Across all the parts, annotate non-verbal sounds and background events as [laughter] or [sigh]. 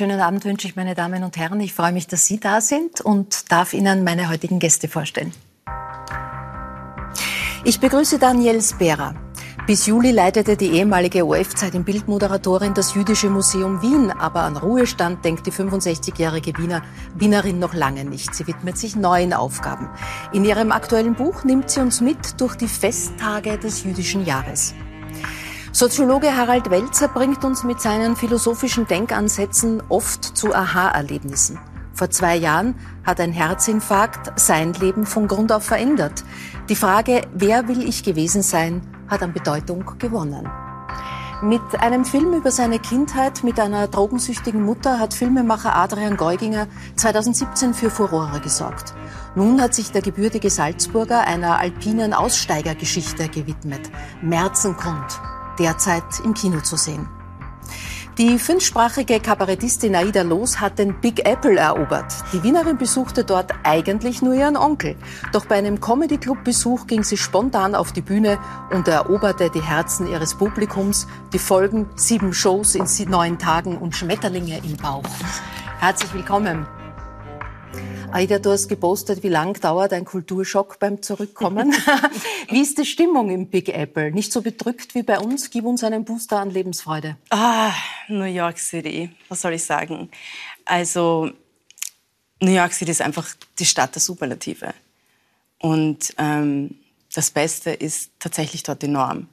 schönen Abend wünsche ich, meine Damen und Herren. Ich freue mich, dass Sie da sind und darf Ihnen meine heutigen Gäste vorstellen. Ich begrüße Danielle Spera. Bis Juli leitete die ehemalige OF-Zeit im Bildmoderatorin das Jüdische Museum Wien, aber an Ruhestand denkt die 65-jährige Wiener, Wienerin noch lange nicht. Sie widmet sich neuen Aufgaben. In ihrem aktuellen Buch nimmt sie uns mit durch die Festtage des jüdischen Jahres. Soziologe Harald Welzer bringt uns mit seinen philosophischen Denkansätzen oft zu Aha-Erlebnissen. Vor zwei Jahren hat ein Herzinfarkt sein Leben von Grund auf verändert. Die Frage, wer will ich gewesen sein, hat an Bedeutung gewonnen. Mit einem Film über seine Kindheit mit einer drogensüchtigen Mutter hat Filmemacher Adrian Geuginger 2017 für Furore gesorgt. Nun hat sich der gebürtige Salzburger einer alpinen Aussteigergeschichte gewidmet. Merzengrund derzeit im Kino zu sehen. Die fünfsprachige Kabarettistin Aida Loos hat den Big Apple erobert. Die Wienerin besuchte dort eigentlich nur ihren Onkel. Doch bei einem Comedy-Club-Besuch ging sie spontan auf die Bühne und eroberte die Herzen ihres Publikums. Die Folgen sieben Shows in neun Tagen und Schmetterlinge im Bauch. Herzlich willkommen. Aida, du hast gepostet, wie lang dauert ein Kulturschock beim Zurückkommen. [laughs] wie ist die Stimmung im Big Apple? Nicht so bedrückt wie bei uns? Gib uns einen Booster an Lebensfreude. Ah, New York City. Was soll ich sagen? Also, New York City ist einfach die Stadt der Superlative. Und ähm, das Beste ist tatsächlich dort die Norm.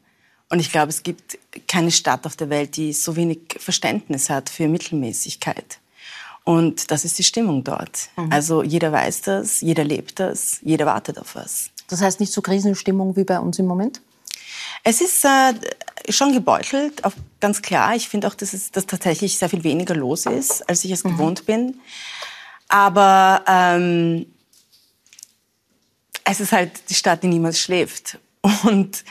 Und ich glaube, es gibt keine Stadt auf der Welt, die so wenig Verständnis hat für Mittelmäßigkeit. Und das ist die Stimmung dort. Mhm. Also jeder weiß das, jeder lebt das, jeder wartet auf was. Das heißt nicht so Krisenstimmung wie bei uns im Moment? Es ist äh, schon gebeutelt, auch ganz klar. Ich finde auch, dass es dass tatsächlich sehr viel weniger los ist, als ich es mhm. gewohnt bin. Aber ähm, es ist halt die Stadt, die niemals schläft. [laughs] Und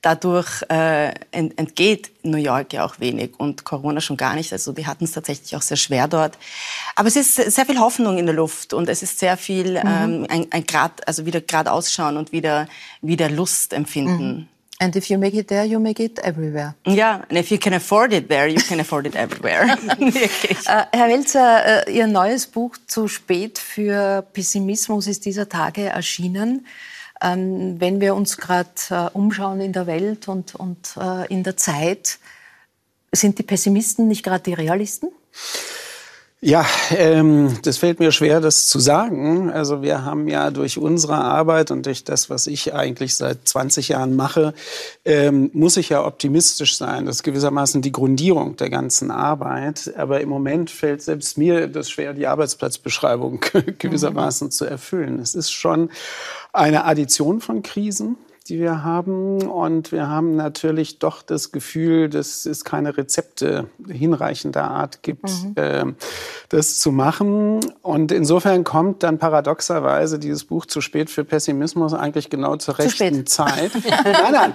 dadurch äh, entgeht New York ja auch wenig und Corona schon gar nicht. Also die hatten es tatsächlich auch sehr schwer dort. Aber es ist sehr viel Hoffnung in der Luft und es ist sehr viel mhm. ähm, ein, ein Grad, also wieder gerade ausschauen und wieder wieder Lust empfinden. Mhm. And if you make it there, you make it everywhere. Ja, and if you can afford it there, you can afford it everywhere. [laughs] [laughs] uh, Herr Welzer, uh, Ihr neues Buch Zu spät für Pessimismus ist dieser Tage erschienen. Ähm, wenn wir uns gerade äh, umschauen in der Welt und, und äh, in der Zeit, sind die Pessimisten nicht gerade die Realisten? Ja, ähm, das fällt mir schwer, das zu sagen. Also wir haben ja durch unsere Arbeit und durch das, was ich eigentlich seit 20 Jahren mache, ähm, muss ich ja optimistisch sein. Das ist gewissermaßen die Grundierung der ganzen Arbeit. Aber im Moment fällt selbst mir das schwer, die Arbeitsplatzbeschreibung [laughs] gewissermaßen mhm. zu erfüllen. Es ist schon eine Addition von Krisen die wir haben. Und wir haben natürlich doch das Gefühl, dass es keine Rezepte hinreichender Art gibt, mhm. äh, das zu machen. Und insofern kommt dann paradoxerweise dieses Buch zu spät für Pessimismus eigentlich genau zur zu rechten spät. Zeit. [laughs] nein, nein,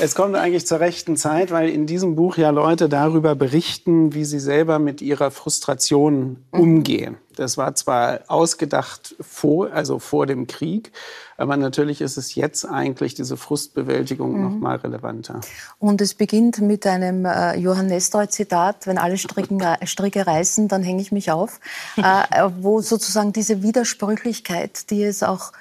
es kommt eigentlich zur rechten Zeit, weil in diesem Buch ja Leute darüber berichten, wie sie selber mit ihrer Frustration mhm. umgehen. Das war zwar ausgedacht vor, also vor dem Krieg, aber natürlich ist es jetzt eigentlich diese Frustbewältigung mhm. noch mal relevanter. Und es beginnt mit einem äh, Johann Nestroy-Zitat, wenn alle Stricken, Stricke reißen, dann hänge ich mich auf, äh, wo sozusagen diese Widersprüchlichkeit, die es auch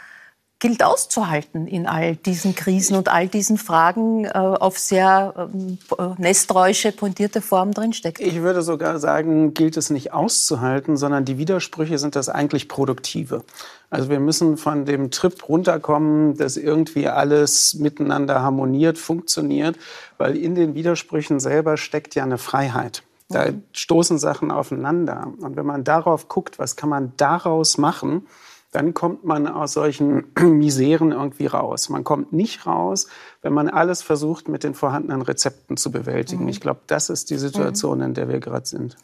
gilt auszuhalten in all diesen Krisen und all diesen Fragen äh, auf sehr ähm, äh, nesträusche, pointierte Form drinsteckt. Ich würde sogar sagen, gilt es nicht auszuhalten, sondern die Widersprüche sind das eigentlich Produktive. Also wir müssen von dem Trip runterkommen, dass irgendwie alles miteinander harmoniert, funktioniert, weil in den Widersprüchen selber steckt ja eine Freiheit. Da mhm. stoßen Sachen aufeinander. Und wenn man darauf guckt, was kann man daraus machen, dann kommt man aus solchen [clears throat] Miseren irgendwie raus. Man kommt nicht raus, wenn man alles versucht, mit den vorhandenen Rezepten zu bewältigen. Mhm. Ich glaube, das ist die Situation, mhm. in der wir gerade sind.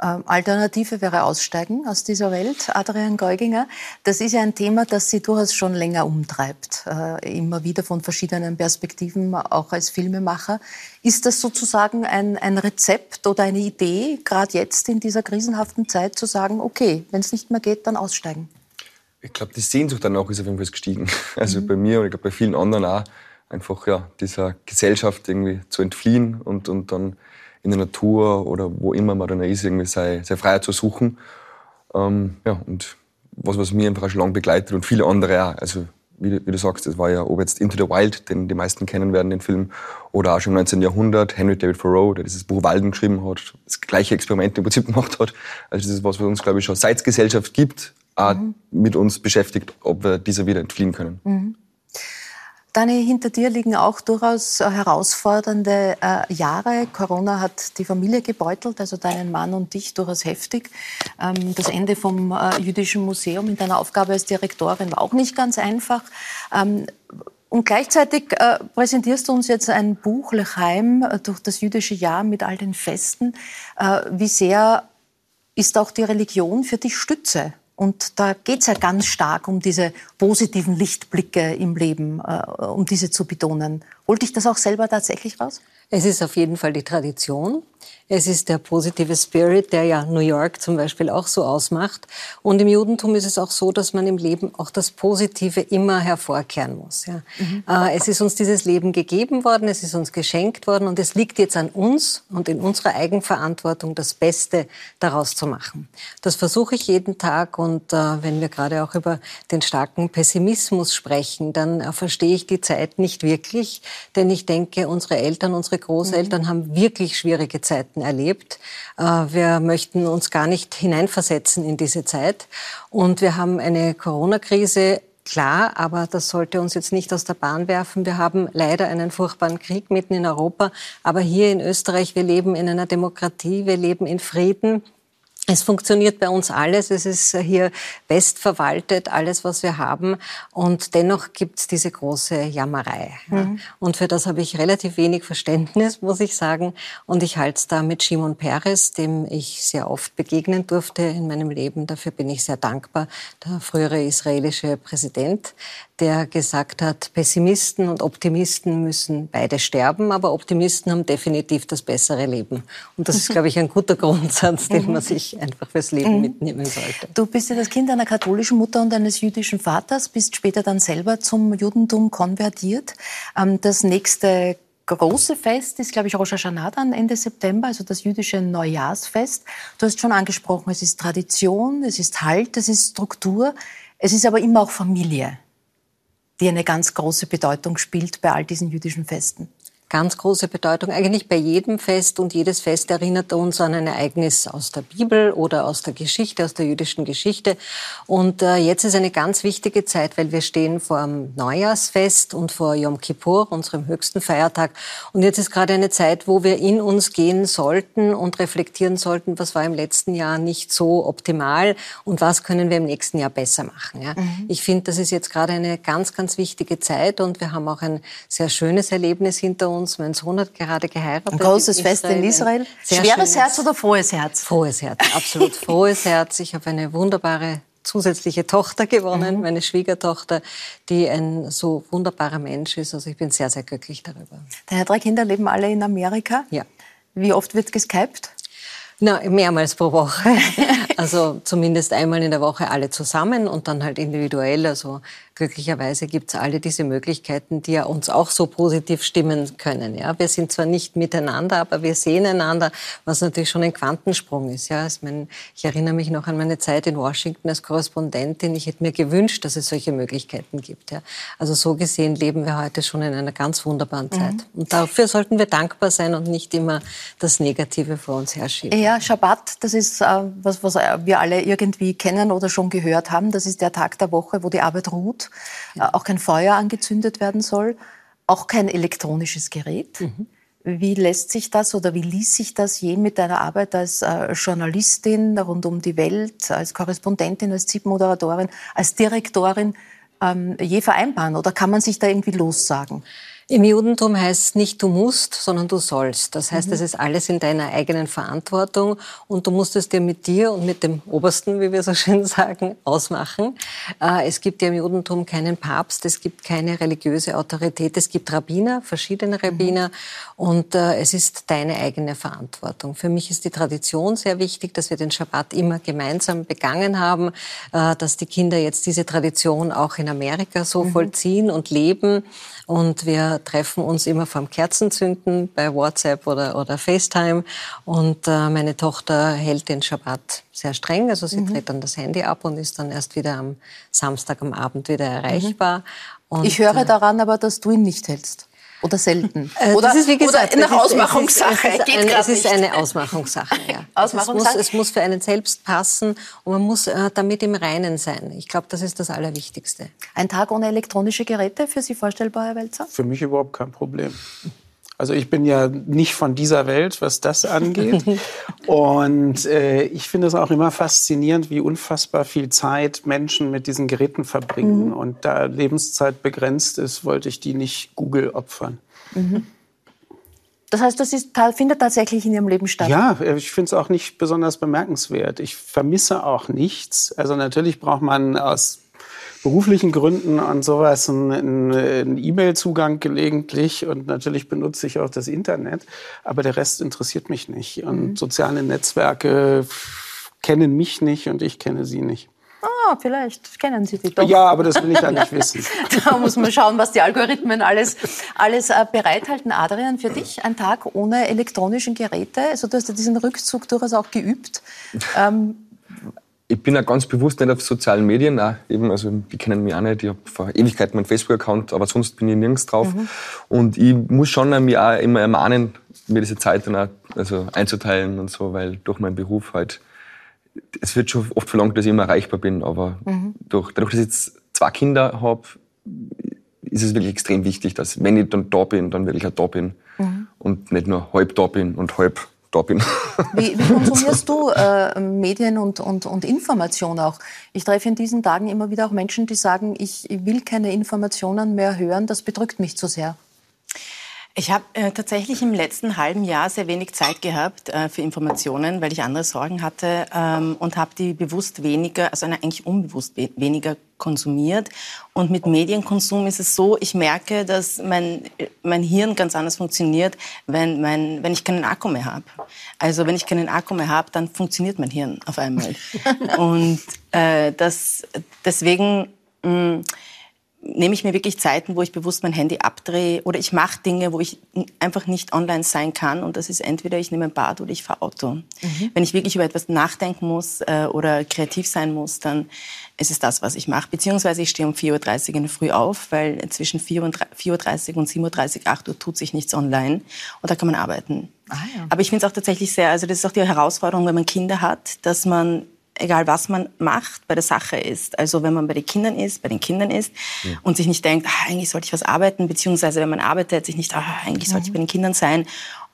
Ähm, Alternative wäre Aussteigen aus dieser Welt, Adrian Geuginger. Das ist ja ein Thema, das Sie durchaus schon länger umtreibt, äh, immer wieder von verschiedenen Perspektiven, auch als Filmemacher. Ist das sozusagen ein, ein Rezept oder eine Idee, gerade jetzt in dieser krisenhaften Zeit zu sagen, okay, wenn es nicht mehr geht, dann aussteigen? Ich glaube, die Sehnsucht danach ist auf jeden Fall gestiegen. [laughs] Also mhm. bei mir und ich glaube bei vielen anderen auch, einfach ja, dieser Gesellschaft irgendwie zu entfliehen und, und dann in der Natur oder wo immer man dann ist, irgendwie seine, seine Freiheit zu suchen. Ähm, ja, und was, was mir einfach schon lange begleitet und viele andere auch. Also wie du, wie du sagst, das war ja, ob jetzt Into the Wild, den die meisten kennen werden, den Film, oder auch schon im 19. Jahrhundert, Henry David Thoreau, der dieses Buch Walden geschrieben hat, das gleiche Experiment im Prinzip [laughs] gemacht hat. Also das ist was, was uns, glaube ich, schon seit es Gesellschaft gibt, auch mhm. mit uns beschäftigt, ob wir dieser wieder entfliehen können. Mhm. Dani, hinter dir liegen auch durchaus äh, herausfordernde äh, Jahre. Corona hat die Familie gebeutelt, also deinen Mann und dich durchaus heftig. Ähm, das Ende vom äh, Jüdischen Museum in deiner Aufgabe als Direktorin war auch nicht ganz einfach. Ähm, und gleichzeitig äh, präsentierst du uns jetzt ein Buch, Lechaim, äh, durch das jüdische Jahr mit all den Festen. Äh, wie sehr ist auch die Religion für dich Stütze? Und da geht es ja ganz stark um diese positiven Lichtblicke im Leben, äh, um diese zu betonen. Holt dich das auch selber tatsächlich raus? Es ist auf jeden Fall die Tradition. Es ist der positive Spirit, der ja New York zum Beispiel auch so ausmacht. Und im Judentum ist es auch so, dass man im Leben auch das Positive immer hervorkehren muss. Ja. Mhm. Äh, es ist uns dieses Leben gegeben worden, es ist uns geschenkt worden und es liegt jetzt an uns und in unserer Eigenverantwortung, das Beste daraus zu machen. Das versuche ich jeden Tag und äh, wenn wir gerade auch über den starken Pessimismus sprechen, dann äh, verstehe ich die Zeit nicht wirklich, denn ich denke, unsere Eltern, unsere Großeltern mhm. haben wirklich schwierige Zeiten Zeiten erlebt. Äh, wir möchten uns gar nicht hineinversetzen in diese Zeit. Und wir haben eine Corona-Krise Klar, aber das sollte uns jetzt nicht aus der Bahn werfen. Wir haben leider einen furchtbaren Krieg mitten in Europa. Aber hier in Österreich, wir leben in einer Demokratie, wir leben in Frieden. Es funktioniert bei uns alles. Es ist hier bestverwaltet, alles, was wir haben. Und dennoch gibt es diese große Jammerei. Mhm. Und für das habe ich relativ wenig Verständnis, muss ich sagen. Und ich halte es da mit Shimon Peres, dem ich sehr oft begegnen durfte in meinem Leben. Dafür bin ich sehr dankbar. Der frühere israelische Präsident, der gesagt hat, Pessimisten und Optimisten müssen beide sterben, aber Optimisten haben definitiv das bessere Leben. Und das ist, glaube ich, ein guter [laughs] Grundsatz, den man sich einfach fürs Leben mhm. mitnehmen sollte. Du bist ja das Kind einer katholischen Mutter und eines jüdischen Vaters, bist später dann selber zum Judentum konvertiert. Ähm, das nächste große Fest ist, glaube ich, Rosh Hashanah dann Ende September, also das jüdische Neujahrsfest. Du hast schon angesprochen, es ist Tradition, es ist Halt, es ist Struktur, es ist aber immer auch Familie die eine ganz große Bedeutung spielt bei all diesen jüdischen Festen ganz große Bedeutung. Eigentlich bei jedem Fest und jedes Fest erinnert uns an ein Ereignis aus der Bibel oder aus der Geschichte, aus der jüdischen Geschichte. Und äh, jetzt ist eine ganz wichtige Zeit, weil wir stehen vor dem Neujahrsfest und vor Yom Kippur, unserem höchsten Feiertag. Und jetzt ist gerade eine Zeit, wo wir in uns gehen sollten und reflektieren sollten, was war im letzten Jahr nicht so optimal und was können wir im nächsten Jahr besser machen. Ja? Mhm. Ich finde, das ist jetzt gerade eine ganz, ganz wichtige Zeit und wir haben auch ein sehr schönes Erlebnis hinter uns uns. Mein Sohn hat gerade geheiratet. Ein großes Fest in Israel. Schweres schönes, Herz oder frohes Herz? Frohes Herz, absolut [laughs] frohes Herz. Ich habe eine wunderbare zusätzliche Tochter gewonnen, mhm. meine Schwiegertochter, die ein so wunderbarer Mensch ist. Also ich bin sehr, sehr glücklich darüber. Deine drei Kinder leben alle in Amerika? Ja. Wie oft wird geskypt? Na, mehrmals pro Woche. [laughs] Also zumindest einmal in der Woche alle zusammen und dann halt individuell. Also glücklicherweise gibt es alle diese Möglichkeiten, die ja uns auch so positiv stimmen können. Ja, wir sind zwar nicht miteinander, aber wir sehen einander, was natürlich schon ein Quantensprung ist. Ja, ich, meine, ich erinnere mich noch an meine Zeit in Washington als Korrespondentin. Ich hätte mir gewünscht, dass es solche Möglichkeiten gibt. Ja, also so gesehen leben wir heute schon in einer ganz wunderbaren Zeit. Mhm. Und dafür sollten wir dankbar sein und nicht immer das Negative vor uns herschieben. Ja, Schabbat, das ist äh, was, was wir alle irgendwie kennen oder schon gehört haben. Das ist der Tag der Woche, wo die Arbeit ruht, ja. Äh, auch kein Feuer angezündet werden soll, auch kein elektronisches Gerät. Mhm. Wie lässt sich das oder wie ließ sich das je mit deiner Arbeit als äh, Journalistin rund um die Welt, als Korrespondentin, als ZIP-Moderatorin, als Direktorin ähm, je vereinbaren? Oder kann man sich da irgendwie lossagen? Im Judentum heißt es nicht du musst, sondern du sollst. Das heißt, mhm. es ist alles in deiner eigenen Verantwortung und du musst es dir mit dir und mit dem Obersten, wie wir so schön sagen, ausmachen. Äh, es gibt ja im Judentum keinen Papst, es gibt keine religiöse Autorität, es gibt Rabbiner, verschiedene Rabbiner mhm. und äh, es ist deine eigene Verantwortung. Für mich ist die Tradition sehr wichtig, dass wir den Schabbat immer gemeinsam begangen haben, äh, dass die Kinder jetzt diese Tradition auch in Amerika so mhm. vollziehen und leben und wir treffen uns immer vorm Kerzenzünden bei WhatsApp oder, oder FaceTime. Und äh, meine Tochter hält den Schabbat sehr streng. Also sie mhm. dreht dann das Handy ab und ist dann erst wieder am Samstag am Abend wieder erreichbar. Mhm. Und, ich höre äh, daran aber, dass du ihn nicht hältst. Oder selten. Äh, oder, das ist, wie gesagt, oder nach Ausmachungssache. Es ist, es ist, eine, es ist eine Ausmachungssache. Ja. Ausmachungssache. [laughs] Es, muss, es muss für einen selbst passen und man muss äh, damit im Reinen sein. Ich glaube, das ist das Allerwichtigste. Ein Tag ohne elektronische Geräte für Sie vorstellbar, Herr Welzer? Für mich überhaupt kein Problem. Also ich bin ja nicht von dieser Welt, was das angeht. [laughs] Und äh, ich finde es auch immer faszinierend, wie unfassbar viel Zeit Menschen mit diesen Geräten verbringen. Mhm. Und da Lebenszeit begrenzt ist, wollte ich die nicht Google opfern. Mhm. Das heißt, das ist, findet tatsächlich in Ihrem Leben statt? Ja, ich finde es auch nicht besonders bemerkenswert. Ich vermisse auch nichts. Also natürlich braucht man aus beruflichen Gründen und sowas einen E-Mail-Zugang gelegentlich und natürlich benutze ich auch das Internet, aber der Rest interessiert mich nicht. Und mhm. soziale Netzwerke kennen mich nicht und ich kenne sie nicht. Ah, vielleicht kennen Sie die doch. Ja, aber das will ich ja nicht [laughs] wissen. da muss man schauen, was die Algorithmen alles, alles äh, bereithalten. Adrian, für dich ein Tag ohne elektronischen Geräte. Also du hast ja diesen Rückzug durchaus auch geübt. Ähm, ich bin ja ganz bewusst nicht auf sozialen Medien. Auch eben, also die kennen mich auch nicht. Ich habe vor Ewigkeiten meinen Facebook-Account, aber sonst bin ich nirgends drauf. Mhm. Und ich muss schon mich auch immer ermahnen, mir diese Zeit dann auch also einzuteilen und so, weil durch meinen Beruf halt, es wird schon oft verlangt, dass ich immer erreichbar bin, aber mhm. durch, dadurch, dass ich jetzt zwei Kinder habe, ist es wirklich extrem wichtig, dass wenn ich dann da bin, dann wirklich auch da bin mhm. und nicht nur halb da bin und halb da bin. Wie, wie konsumierst [laughs] du äh, Medien und, und, und Information auch? Ich treffe in diesen Tagen immer wieder auch Menschen, die sagen, ich will keine Informationen mehr hören, das bedrückt mich zu sehr. Ich habe äh, tatsächlich im letzten halben Jahr sehr wenig Zeit gehabt äh, für Informationen, weil ich andere Sorgen hatte ähm, und habe die bewusst weniger, also eigentlich unbewusst we weniger konsumiert. Und mit Medienkonsum ist es so, ich merke, dass mein, mein Hirn ganz anders funktioniert, wenn, mein, wenn ich keinen Akku mehr habe. Also wenn ich keinen Akku mehr habe, dann funktioniert mein Hirn auf einmal. [laughs] und äh, das, deswegen... Mh, nehme ich mir wirklich Zeiten, wo ich bewusst mein Handy abdrehe oder ich mache Dinge, wo ich einfach nicht online sein kann. Und das ist entweder ich nehme ein Bad oder ich fahre Auto. Mhm. Wenn ich wirklich über etwas nachdenken muss äh, oder kreativ sein muss, dann ist es das, was ich mache. Beziehungsweise ich stehe um 4.30 Uhr in der Früh auf, weil zwischen 4.30 Uhr und 7.30 Uhr, 8 Uhr tut sich nichts online. Und da kann man arbeiten. Ah, ja. Aber ich finde es auch tatsächlich sehr, also das ist auch die Herausforderung, wenn man Kinder hat, dass man egal was man macht, bei der Sache ist. Also wenn man bei den Kindern ist, bei den Kindern ist mhm. und sich nicht denkt, ah, eigentlich sollte ich was arbeiten, beziehungsweise wenn man arbeitet, sich nicht, ah, eigentlich sollte ich bei den Kindern sein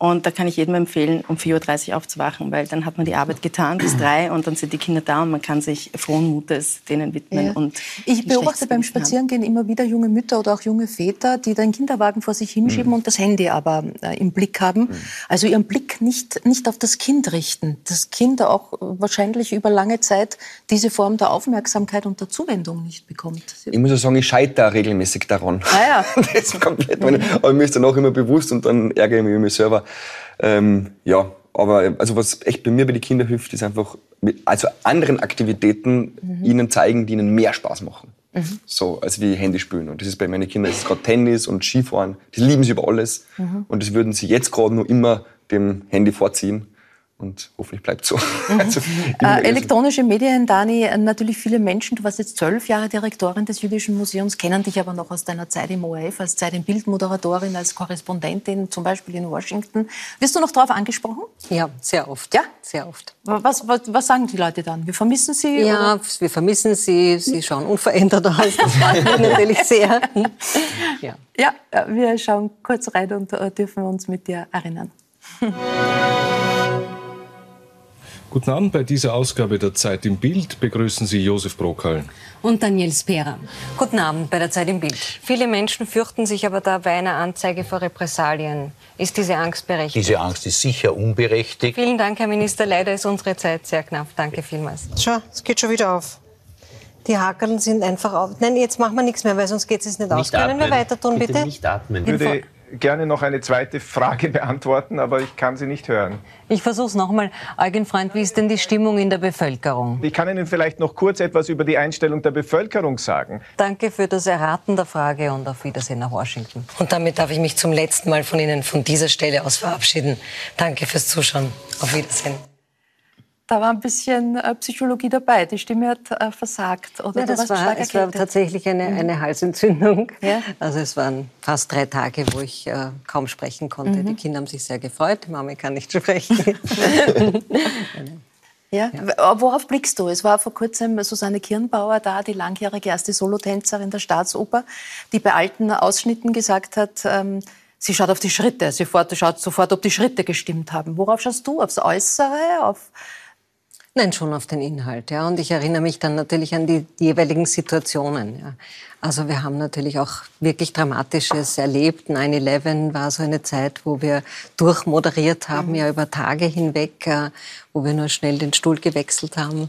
und da kann ich jedem empfehlen, um 4.30 Uhr aufzuwachen, weil dann hat man die Arbeit getan bis drei und dann sind die Kinder da und man kann sich frohen Mutes denen widmen. Ja. Und ich beobachte beim Spazierengehen immer wieder junge Mütter oder auch junge Väter, die den Kinderwagen vor sich hinschieben mhm. und das Handy aber äh, im Blick haben. Mhm. Also ihren Blick nicht, nicht auf das Kind richten. Das Kind auch wahrscheinlich über lange Zeit diese Form der Aufmerksamkeit und der Zuwendung nicht bekommt. Ich muss ja sagen, ich scheitere regelmäßig daran. Ah ja. [laughs] das ist komplett meine, aber mir ist dann auch immer bewusst und dann ärgere ich mich über mich selber. Ähm, ja, aber also was echt bei mir bei den Kindern hilft, ist einfach mit, also anderen Aktivitäten mhm. ihnen zeigen, die ihnen mehr Spaß machen. Mhm. So, als wie Handy spielen. Und das ist bei meinen Kindern, ist gerade Tennis und Skifahren. Das lieben sie über alles. Mhm. Und das würden sie jetzt gerade nur immer dem Handy vorziehen und hoffentlich bleibt so. Mhm. also, äh, elektronische Medien, Dani, natürlich viele Menschen, du warst jetzt zwölf Jahre Direktorin des Jüdischen Museums, kennen dich aber noch aus deiner Zeit im ORF, als Zeit im Bildmoderatorin, als Korrespondentin, zum Beispiel in Washington. Wirst du noch darauf angesprochen? Ja, sehr oft. Ja? Sehr oft. Was, was, was sagen die Leute dann? Wir vermissen sie? Ja, oder? wir vermissen sie. Sie schauen unverändert aus. Das freut mich natürlich sehr. ja. ja, wir schauen kurz rein und äh, dürfen uns mit dir erinnern. Guten Abend bei dieser Ausgabe der Zeit im Bild. Begrüßen Sie Josef Brockal. Und Daniel Spera. Guten Abend bei der Zeit im Bild. Viele Menschen fürchten sich aber da bei einer Anzeige vor Repressalien. Ist diese Angst berechtigt? Diese Angst ist sicher unberechtigt. Vielen Dank, Herr Minister. Leider ist unsere Zeit sehr knapp. Danke vielmals. Schau, es geht schon wieder auf. Die Hakeln sind einfach auf. Nein, jetzt machen wir nichts mehr, weil sonst geht es nicht, nicht aus. Können wir weiter tun, bitte? bitte? Nicht atmen. Ich würde gerne noch eine zweite Frage [laughs] beantworten, aber ich kann sie nicht hören. Ich versuche es nochmal. Eugen Freund, wie ist denn die Stimmung in der Bevölkerung? Ich kann Ihnen vielleicht noch kurz etwas über die Einstellung der Bevölkerung sagen. Danke für das Erraten der Frage und auf Wiedersehen nach Washington. Und damit darf ich mich zum letzten Mal von Ihnen von dieser Stelle aus verabschieden. Danke fürs Zuschauen. Auf Wiedersehen. Da war ein bisschen äh, Psychologie dabei. Die Stimme hat äh, versagt. Oder ja, das war, es war tatsächlich eine, Mhm. eine Halsentzündung. Ja. Also es waren fast drei Tage, wo ich äh, kaum sprechen konnte. Mhm. Die Kinder haben sich sehr gefreut. Die Mami kann nicht [laughs] sprechen. [laughs] Ja. W- Worauf blickst du? Es war vor kurzem Susanne Kirnbauer da, die langjährige erste Solotänzerin der Staatsoper, die bei alten Ausschnitten gesagt hat, ähm, sie schaut auf die Schritte, sie schaut sofort, ob die Schritte gestimmt haben. Worauf schaust du? Aufs Äußere? Auf Nein, schon auf den Inhalt, ja. Und ich erinnere mich dann natürlich an die, die jeweiligen Situationen, ja. Also wir haben natürlich auch wirklich Dramatisches erlebt. 9-11 war so eine Zeit, wo wir durchmoderiert haben, ja über Tage hinweg, äh, wo wir nur schnell den Stuhl gewechselt haben.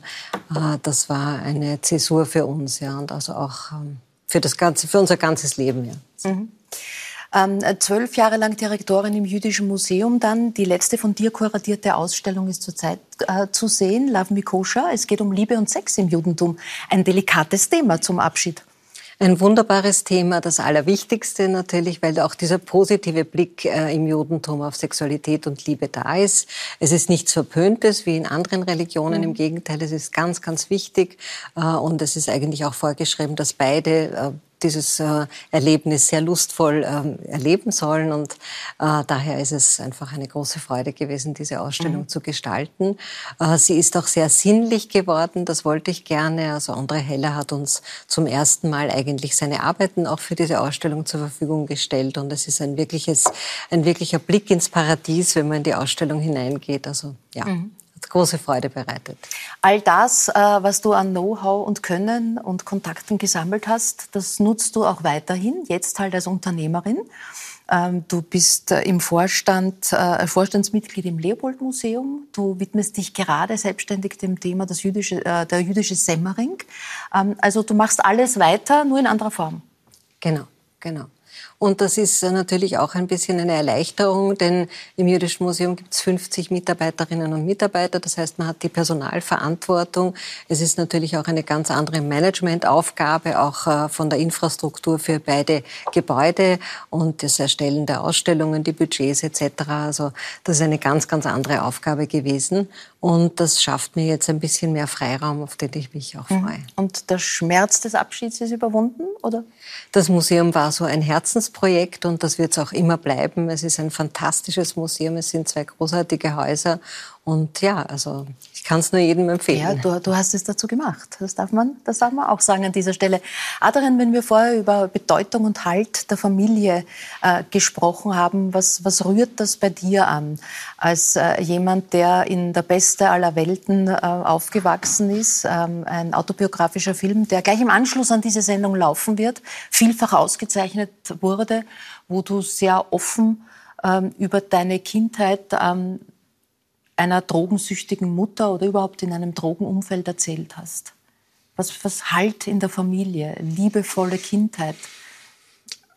Äh, das war eine Zäsur für uns, ja. Und also auch ähm, für das ganze, für unser ganzes Leben, ja. Ähm, zwölf Jahre lang Direktorin im Jüdischen Museum dann. Die letzte von dir kuratierte Ausstellung ist zurzeit äh, zu sehen, Love Me Kosher. Es geht um Liebe und Sex im Judentum. Ein delikates Thema zum Abschied. Ein wunderbares Thema, das Allerwichtigste natürlich, weil auch dieser positive Blick äh, im Judentum auf Sexualität und Liebe da ist. Es ist nichts Verpöntes wie in anderen Religionen, Mhm. im Gegenteil, es ist ganz, ganz wichtig äh, und es ist eigentlich auch vorgeschrieben, dass beide äh, dieses äh, Erlebnis sehr lustvoll ähm, erleben sollen. Und äh, daher ist es einfach eine große Freude gewesen, diese Ausstellung Mhm. zu gestalten. Äh, sie ist auch sehr sinnlich geworden, das wollte ich gerne. Also André Heller hat uns zum ersten Mal eigentlich seine Arbeiten auch für diese Ausstellung zur Verfügung gestellt. Und es ist ein, wirkliches, ein wirklicher Blick ins Paradies, wenn man in die Ausstellung hineingeht. Also ja, hat große Freude bereitet. All das, äh, was du an Know-how und Können und Kontakten gesammelt hast, das nutzt du auch weiterhin, jetzt halt als Unternehmerin. Ähm, Du bist äh, im Vorstand, äh, Vorstandsmitglied im Leopold-Museum. Du widmest dich gerade selbstständig dem Thema das jüdische, der jüdische Semmering. Ähm, Also du machst alles weiter, nur in anderer Form. Genau, genau. Und das ist natürlich auch ein bisschen eine Erleichterung, denn im Jüdischen Museum gibt es 50 Mitarbeiterinnen und Mitarbeiter. Das heißt, man hat die Personalverantwortung. Es ist natürlich auch eine ganz andere Managementaufgabe, auch äh, von der Infrastruktur für beide Gebäude und das Erstellen der Ausstellungen, die Budgets etc. Also das ist eine ganz, ganz andere Aufgabe gewesen. Und das schafft mir jetzt ein bisschen mehr Freiraum, auf den ich mich auch freue. Und der Schmerz des Abschieds ist überwunden, oder? Das Museum war so ein Herzensprojekt und das wird es auch immer bleiben. Es ist ein fantastisches Museum, es sind zwei großartige Häuser und ja, also ich kann es nur jedem Ja, empfehlen. du, du hast es dazu gemacht. Das darf man, das darf man auch sagen an dieser Stelle. Adrian, wenn wir vorher über Bedeutung und Halt der Familie äh, gesprochen haben, was, was rührt das bei dir an? Als äh, jemand, der in der Beste aller Welten äh, aufgewachsen ist, ähm, ein autobiografischer Film, der gleich im Anschluss an diese Sendung laufen wird, vielfach ausgezeichnet wurde, wo du sehr offen ähm, über deine Kindheit ähm, einer drogensüchtigen Mutter oder überhaupt in einem Drogenumfeld erzählt hast? Was, was Halt in der Familie, liebevolle Kindheit,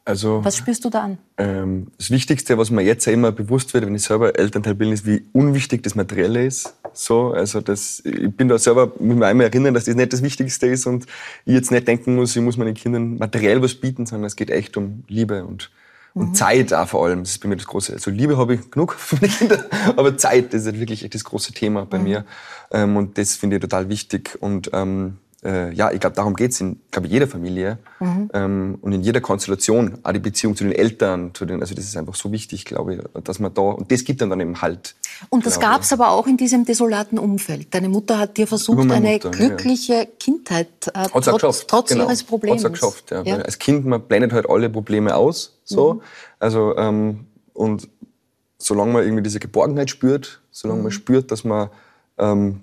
Also, was spürst du da an? ähm, das Wichtigste, was mir jetzt immer bewusst wird, wenn ich selber Elternteil bin, ist, wie unwichtig das Materielle ist. So, also das, ich bin da selber, muss mir einmal erinnern, dass das nicht das Wichtigste ist und ich jetzt nicht denken muss, ich muss meinen Kindern materiell was bieten, sondern es geht echt um Liebe und, und Zeit auch vor allem. Das ist bei mir das große. Also Liebe habe ich genug [laughs] für meine Kinder, aber Zeit, das ist halt wirklich das große Thema bei mir. Ähm, und das finde ich total wichtig. Und ähm, äh, ja, ich glaube, darum geht's in, glaube ich, jeder Familie ähm, und in jeder Konstellation, auch die Beziehung zu den Eltern, zu den, also das ist einfach so wichtig, glaube ich, dass man da, und das gibt dann dann eben Halt. Und das gab es aber auch in diesem desolaten Umfeld. Deine Mutter hat dir versucht, eine Mutter, ja. glückliche Kindheit äh, trotz, geschafft. trotz genau. ihres Problems. Hat's geschafft, ja. Ja. Als Kind, man blendet halt alle Probleme aus, so. Mhm. Also, ähm, und solange man irgendwie diese Geborgenheit spürt, solange Mhm. man spürt, dass man ähm,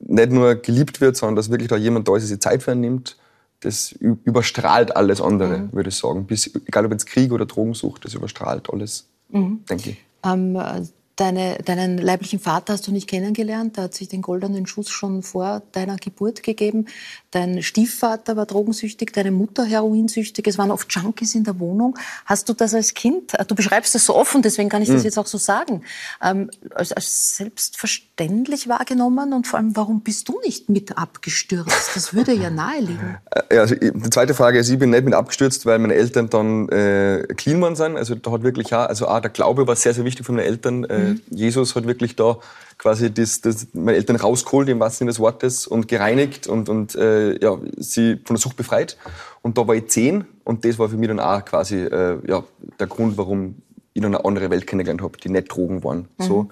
nicht nur geliebt wird, sondern dass wirklich da jemand da ist, der sich Zeit für einen nimmt, das überstrahlt alles andere, Mhm. würde ich sagen. Bis, egal ob jetzt Krieg oder Drogensucht, das überstrahlt alles, Mhm. denke ich. Ähm, äh, deine, deinen leiblichen Vater hast du nicht kennengelernt. Der hat sich den goldenen Schuss schon vor deiner Geburt gegeben. Dein Stiefvater war drogensüchtig, deine Mutter heroinsüchtig. Es waren oft Junkies in der Wohnung. Hast du das als Kind, du beschreibst das so offen, deswegen kann ich das Mhm. jetzt auch so sagen, ähm, als, als selbstverständlich wahrgenommen? Und vor allem, warum bist du nicht mit abgestürzt? Das würde ja naheliegen. Äh, Ja, also die zweite Frage ist, ich bin nicht mit abgestürzt, weil meine Eltern dann äh, clean waren sind. Also da hat wirklich auch, also auch der Glaube war sehr, sehr wichtig für meine Eltern. Äh, Mhm. Jesus hat wirklich da quasi das, das, meine Eltern rausgeholt im wahrsten Sinne des Wortes und gereinigt und, und äh, ja, sie von der Sucht befreit. Und da war ich zehn und das war für mich dann auch quasi äh, ja, der Grund, warum ich dann eine andere Welt kennengelernt habe, die nicht Drogen waren. So.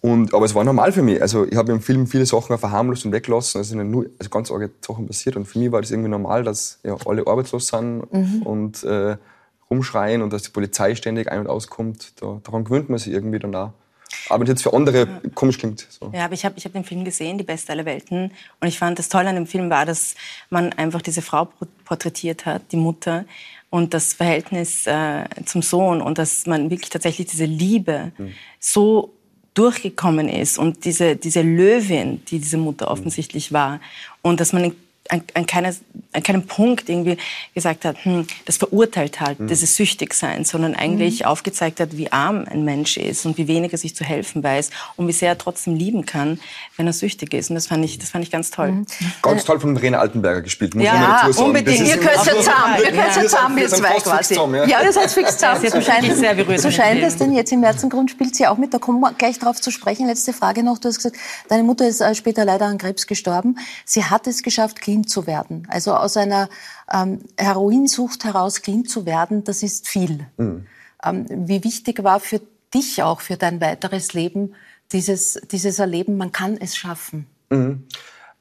Und, aber es war normal für mich. Also ich habe im Film viele Sachen auch verharmlost und weggelassen. Also, sind nur, also ganz arge Sachen passiert. Und für mich war das irgendwie normal, dass ja, alle arbeitslos sind Mhm. und äh, rumschreien und dass die Polizei ständig ein- und auskommt. Da, daran gewöhnt man sich irgendwie dann auch. Aber jetzt für andere komisch klingt. So. Ja, aber ich habe ich hab den Film gesehen, Die Beste aller Welten. Und ich fand, das Tolle an dem Film war, dass man einfach diese Frau por- porträtiert hat, die Mutter, und das Verhältnis äh, zum Sohn. Und dass man wirklich tatsächlich diese Liebe so durchgekommen ist und diese, diese Löwin, die diese Mutter offensichtlich war. Und dass man an, an, keines, an keinem Punkt irgendwie gesagt hat, hm, das verurteilt halt, Mhm. dieses Süchtigsein, sondern eigentlich aufgezeigt hat, wie arm ein Mensch ist und wie wenig er sich zu helfen weiß und wie sehr er trotzdem lieben kann, wenn er süchtig ist. Und das fand ich, das fand ich ganz toll. Ganz toll von Verena Altenberger gespielt. muss Ja, ich mal dazu sagen. unbedingt. Das ist Ihr gehört ja zusammen, ihr gehört ja zusammen, wir zwei quasi. zusammen, ja. Ja, ihr seid fix zusammen. So scheint, sehr berührt so scheint es denn jetzt im Märzengrund spielt sie auch mit. Da kommen wir gleich drauf zu sprechen. Letzte Frage noch. Du hast gesagt, deine Mutter ist äh, später leider an Krebs gestorben. Sie hat es geschafft, clean zu werden. Also aus einer ähm, Heroinsucht heraus clean zu werden, das ist viel. Mhm. Ähm, wie wichtig war für dich auch, für dein weiteres Leben, dieses, dieses Erleben, man kann es schaffen? Mhm.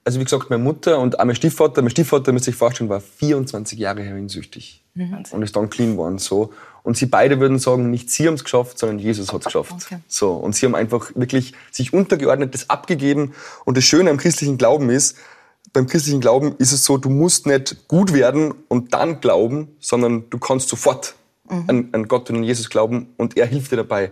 Also wie gesagt, meine Mutter und auch mein Stiefvater, mein Stiefvater, müsst ihr euch vorstellen, war 24 Jahre heroinsüchtig Mhm. und ist dann clean geworden. So. Und sie beide würden sagen, nicht sie haben es geschafft, sondern Jesus hat es geschafft. Okay. So. Und sie haben einfach wirklich sich untergeordnet, das abgegeben. Und das Schöne am christlichen Glauben ist, beim christlichen Glauben ist es so, du musst nicht gut werden und dann glauben, sondern du kannst sofort Mhm. an, an Gott und an Jesus glauben und er hilft dir dabei,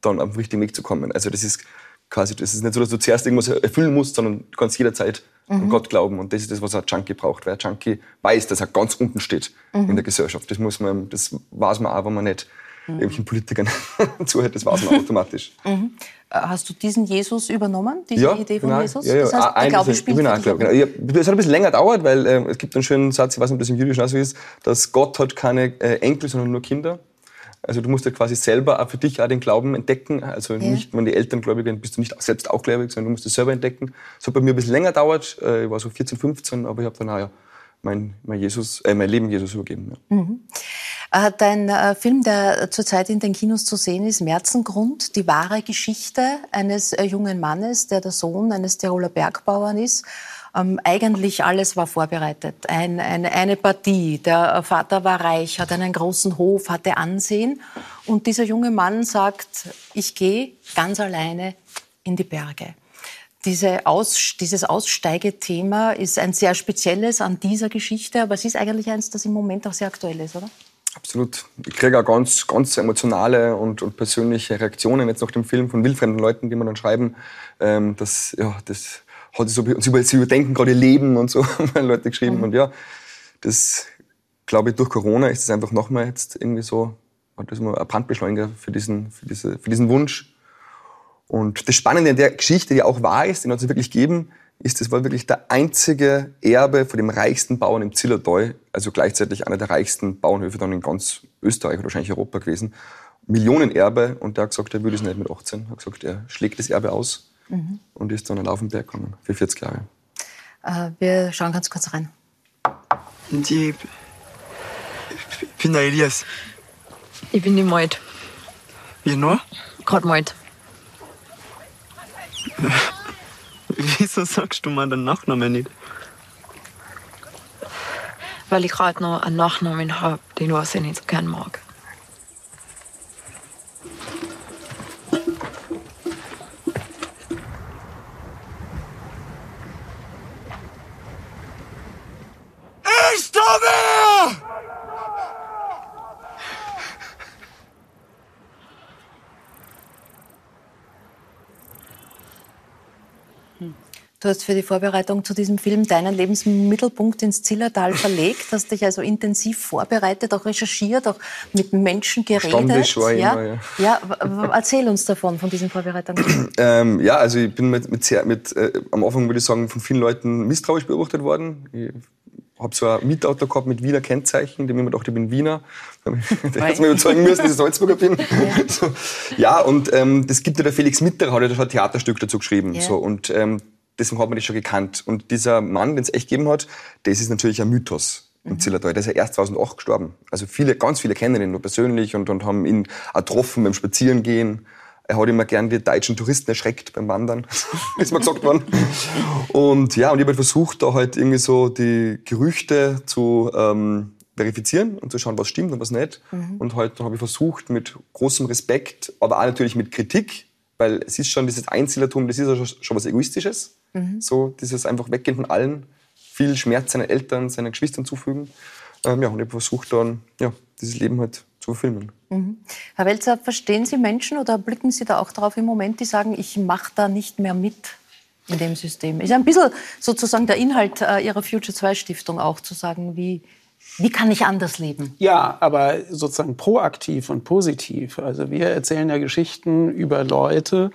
dann auf den richtigen Weg zu kommen. Also das ist quasi, das ist nicht so, dass du zuerst irgendwas erfüllen musst, sondern du kannst jederzeit an Mhm. Gott glauben. Und das ist das, was ein Junkie braucht. Weil ein Junkie weiß, dass er ganz unten steht Mhm. in der Gesellschaft. Das muss man, das weiß man auch, wenn man nicht Mhm. irgendwelchen Politikern [laughs] zuhört. Das weiß man automatisch. [laughs] Mhm. Äh, Hast du diesen Jesus übernommen, diese Ja, Idee von genau. Jesus? Ja, ja. Das heißt, Ah, der ein Glaube spielt dich Glaube, genau. Es hat ein bisschen länger gedauert, weil äh, es gibt einen schönen Satz, ich weiß nicht, ob das im Jüdischen auch so ist, dass Gott hat keine äh, Enkel, sondern nur Kinder. Also du musst ja quasi selber auch für dich auch den Glauben entdecken. Also Ja. nicht, wenn die Eltern gläubig sind, bist du nicht selbst auch gläubig, sondern du musst es selber entdecken. Das hat bei mir ein bisschen länger gedauert. Äh, Ich war so 14, 15, aber ich habe dann auch ja, mein, mein, Jesus, äh, mein Leben Jesus übergeben. Ja. Mhm. Äh, Dein äh, Film, der zurzeit in den Kinos zu sehen ist, Märzengrund, die wahre Geschichte eines äh, jungen Mannes, der der Sohn eines Tiroler Bergbauern ist. Ähm, eigentlich alles war vorbereitet. Ein, eine, eine Partie. Der Vater war reich, hat einen großen Hof, hatte Ansehen. Und dieser junge Mann sagt, ich gehe ganz alleine in die Berge. Diese Aus, dieses Aussteigethema ist ein sehr spezielles an dieser Geschichte, aber es ist eigentlich eins, das im Moment auch sehr aktuell ist, oder? Absolut. Ich kriege auch ganz, ganz emotionale und, und persönliche Reaktionen jetzt nach dem Film von wildfremden Leuten, die mir dann schreiben, ähm, dass, ja, das hat so, sie, über, sie überdenken gerade ihr Leben und so, [laughs] haben Leute geschrieben. Mhm. Und ja, das, glaube ich, durch Corona ist es einfach nochmal jetzt irgendwie so, hat das mal ein Brandbeschleuniger für diesen, für, diese, für diesen Wunsch. Und das Spannende an der Geschichte, die auch wahr ist, den hat es wirklich gegeben, ist, das war wirklich der einzige Erbe von dem reichsten Bauern im Zillertal, also gleichzeitig einer der reichsten Bauernhöfe dann in ganz Österreich oder wahrscheinlich Europa gewesen. Millionenerbe und der hat gesagt, er würde es nicht mit 18. Er hat gesagt, er schlägt das Erbe aus Mhm. und ist dann auf Laufenberg gegangen für 40 Jahre. Äh, wir schauen ganz kurz rein. Und ich, ich bin der Elias. Ich bin die Maid. Wie noch? Gerade Maid. [laughs] [laughs] Wieso sagst du mir den Nachnamen nicht? Weil ich gerade noch einen Nachnamen habe, den ich nicht so gern mag. Du hast für die Vorbereitung zu diesem Film deinen Lebensmittelpunkt ins Zillertal verlegt, hast dich also intensiv vorbereitet, auch recherchiert, auch mit Menschen geredet. Stammtisch war ja, immer, ja. ja. erzähl uns davon, von diesen Vorbereitungen. [clears throat] Ähm, ja, also ich bin mit, mit, sehr, mit äh, am Anfang würde ich sagen von vielen Leuten misstrauisch beobachtet worden. Ich habe so ein Mietauto gehabt mit Wiener Kennzeichen, dem ich mir dachte, ich bin Wiener. Der [laughs] hat mir überzeugen müssen, dass ich Salzburger bin. [laughs] [laughs] so. Ja, und ähm, das gibt ja der Felix Mitterer, hat ja schon ein Theaterstück dazu geschrieben. Ja. So, und ähm, deswegen hat man das schon gekannt. Und dieser Mann, den es echt gegeben hat, das ist natürlich ein Mythos im Zillertal. Der ist ja erst 2008 gestorben. Also viele, ganz viele kennen ihn nur persönlich und, und haben ihn getroffen beim Spazierengehen. Er hat immer gern die deutschen Touristen erschreckt beim Wandern, [laughs] ist mir gesagt worden. Und ja, und ich habe halt versucht, da halt irgendwie so die Gerüchte zu ähm, verifizieren und zu schauen, was stimmt und was nicht. Mhm. Und heute habe ich versucht, mit großem Respekt, aber auch natürlich mit Kritik, weil es ist schon dieses Einzellertum, das ist ja schon, schon was Egoistisches. Mhm. So dieses einfach Weggehen von allen, viel Schmerz seinen Eltern, seinen Geschwistern zufügen. Ähm, ja, und ich habe versucht dann, ja, dieses Leben halt zu verfilmen. Mhm. Herr Welzer, verstehen Sie Menschen oder blicken Sie da auch darauf im Moment, die sagen, ich mache da nicht mehr mit in dem System? Ist ein bisschen sozusagen der Inhalt äh, Ihrer Future 2 Stiftung auch zu sagen, wie, wie kann ich anders leben? Ja, aber sozusagen proaktiv und positiv. Also wir erzählen ja Geschichten über Leute,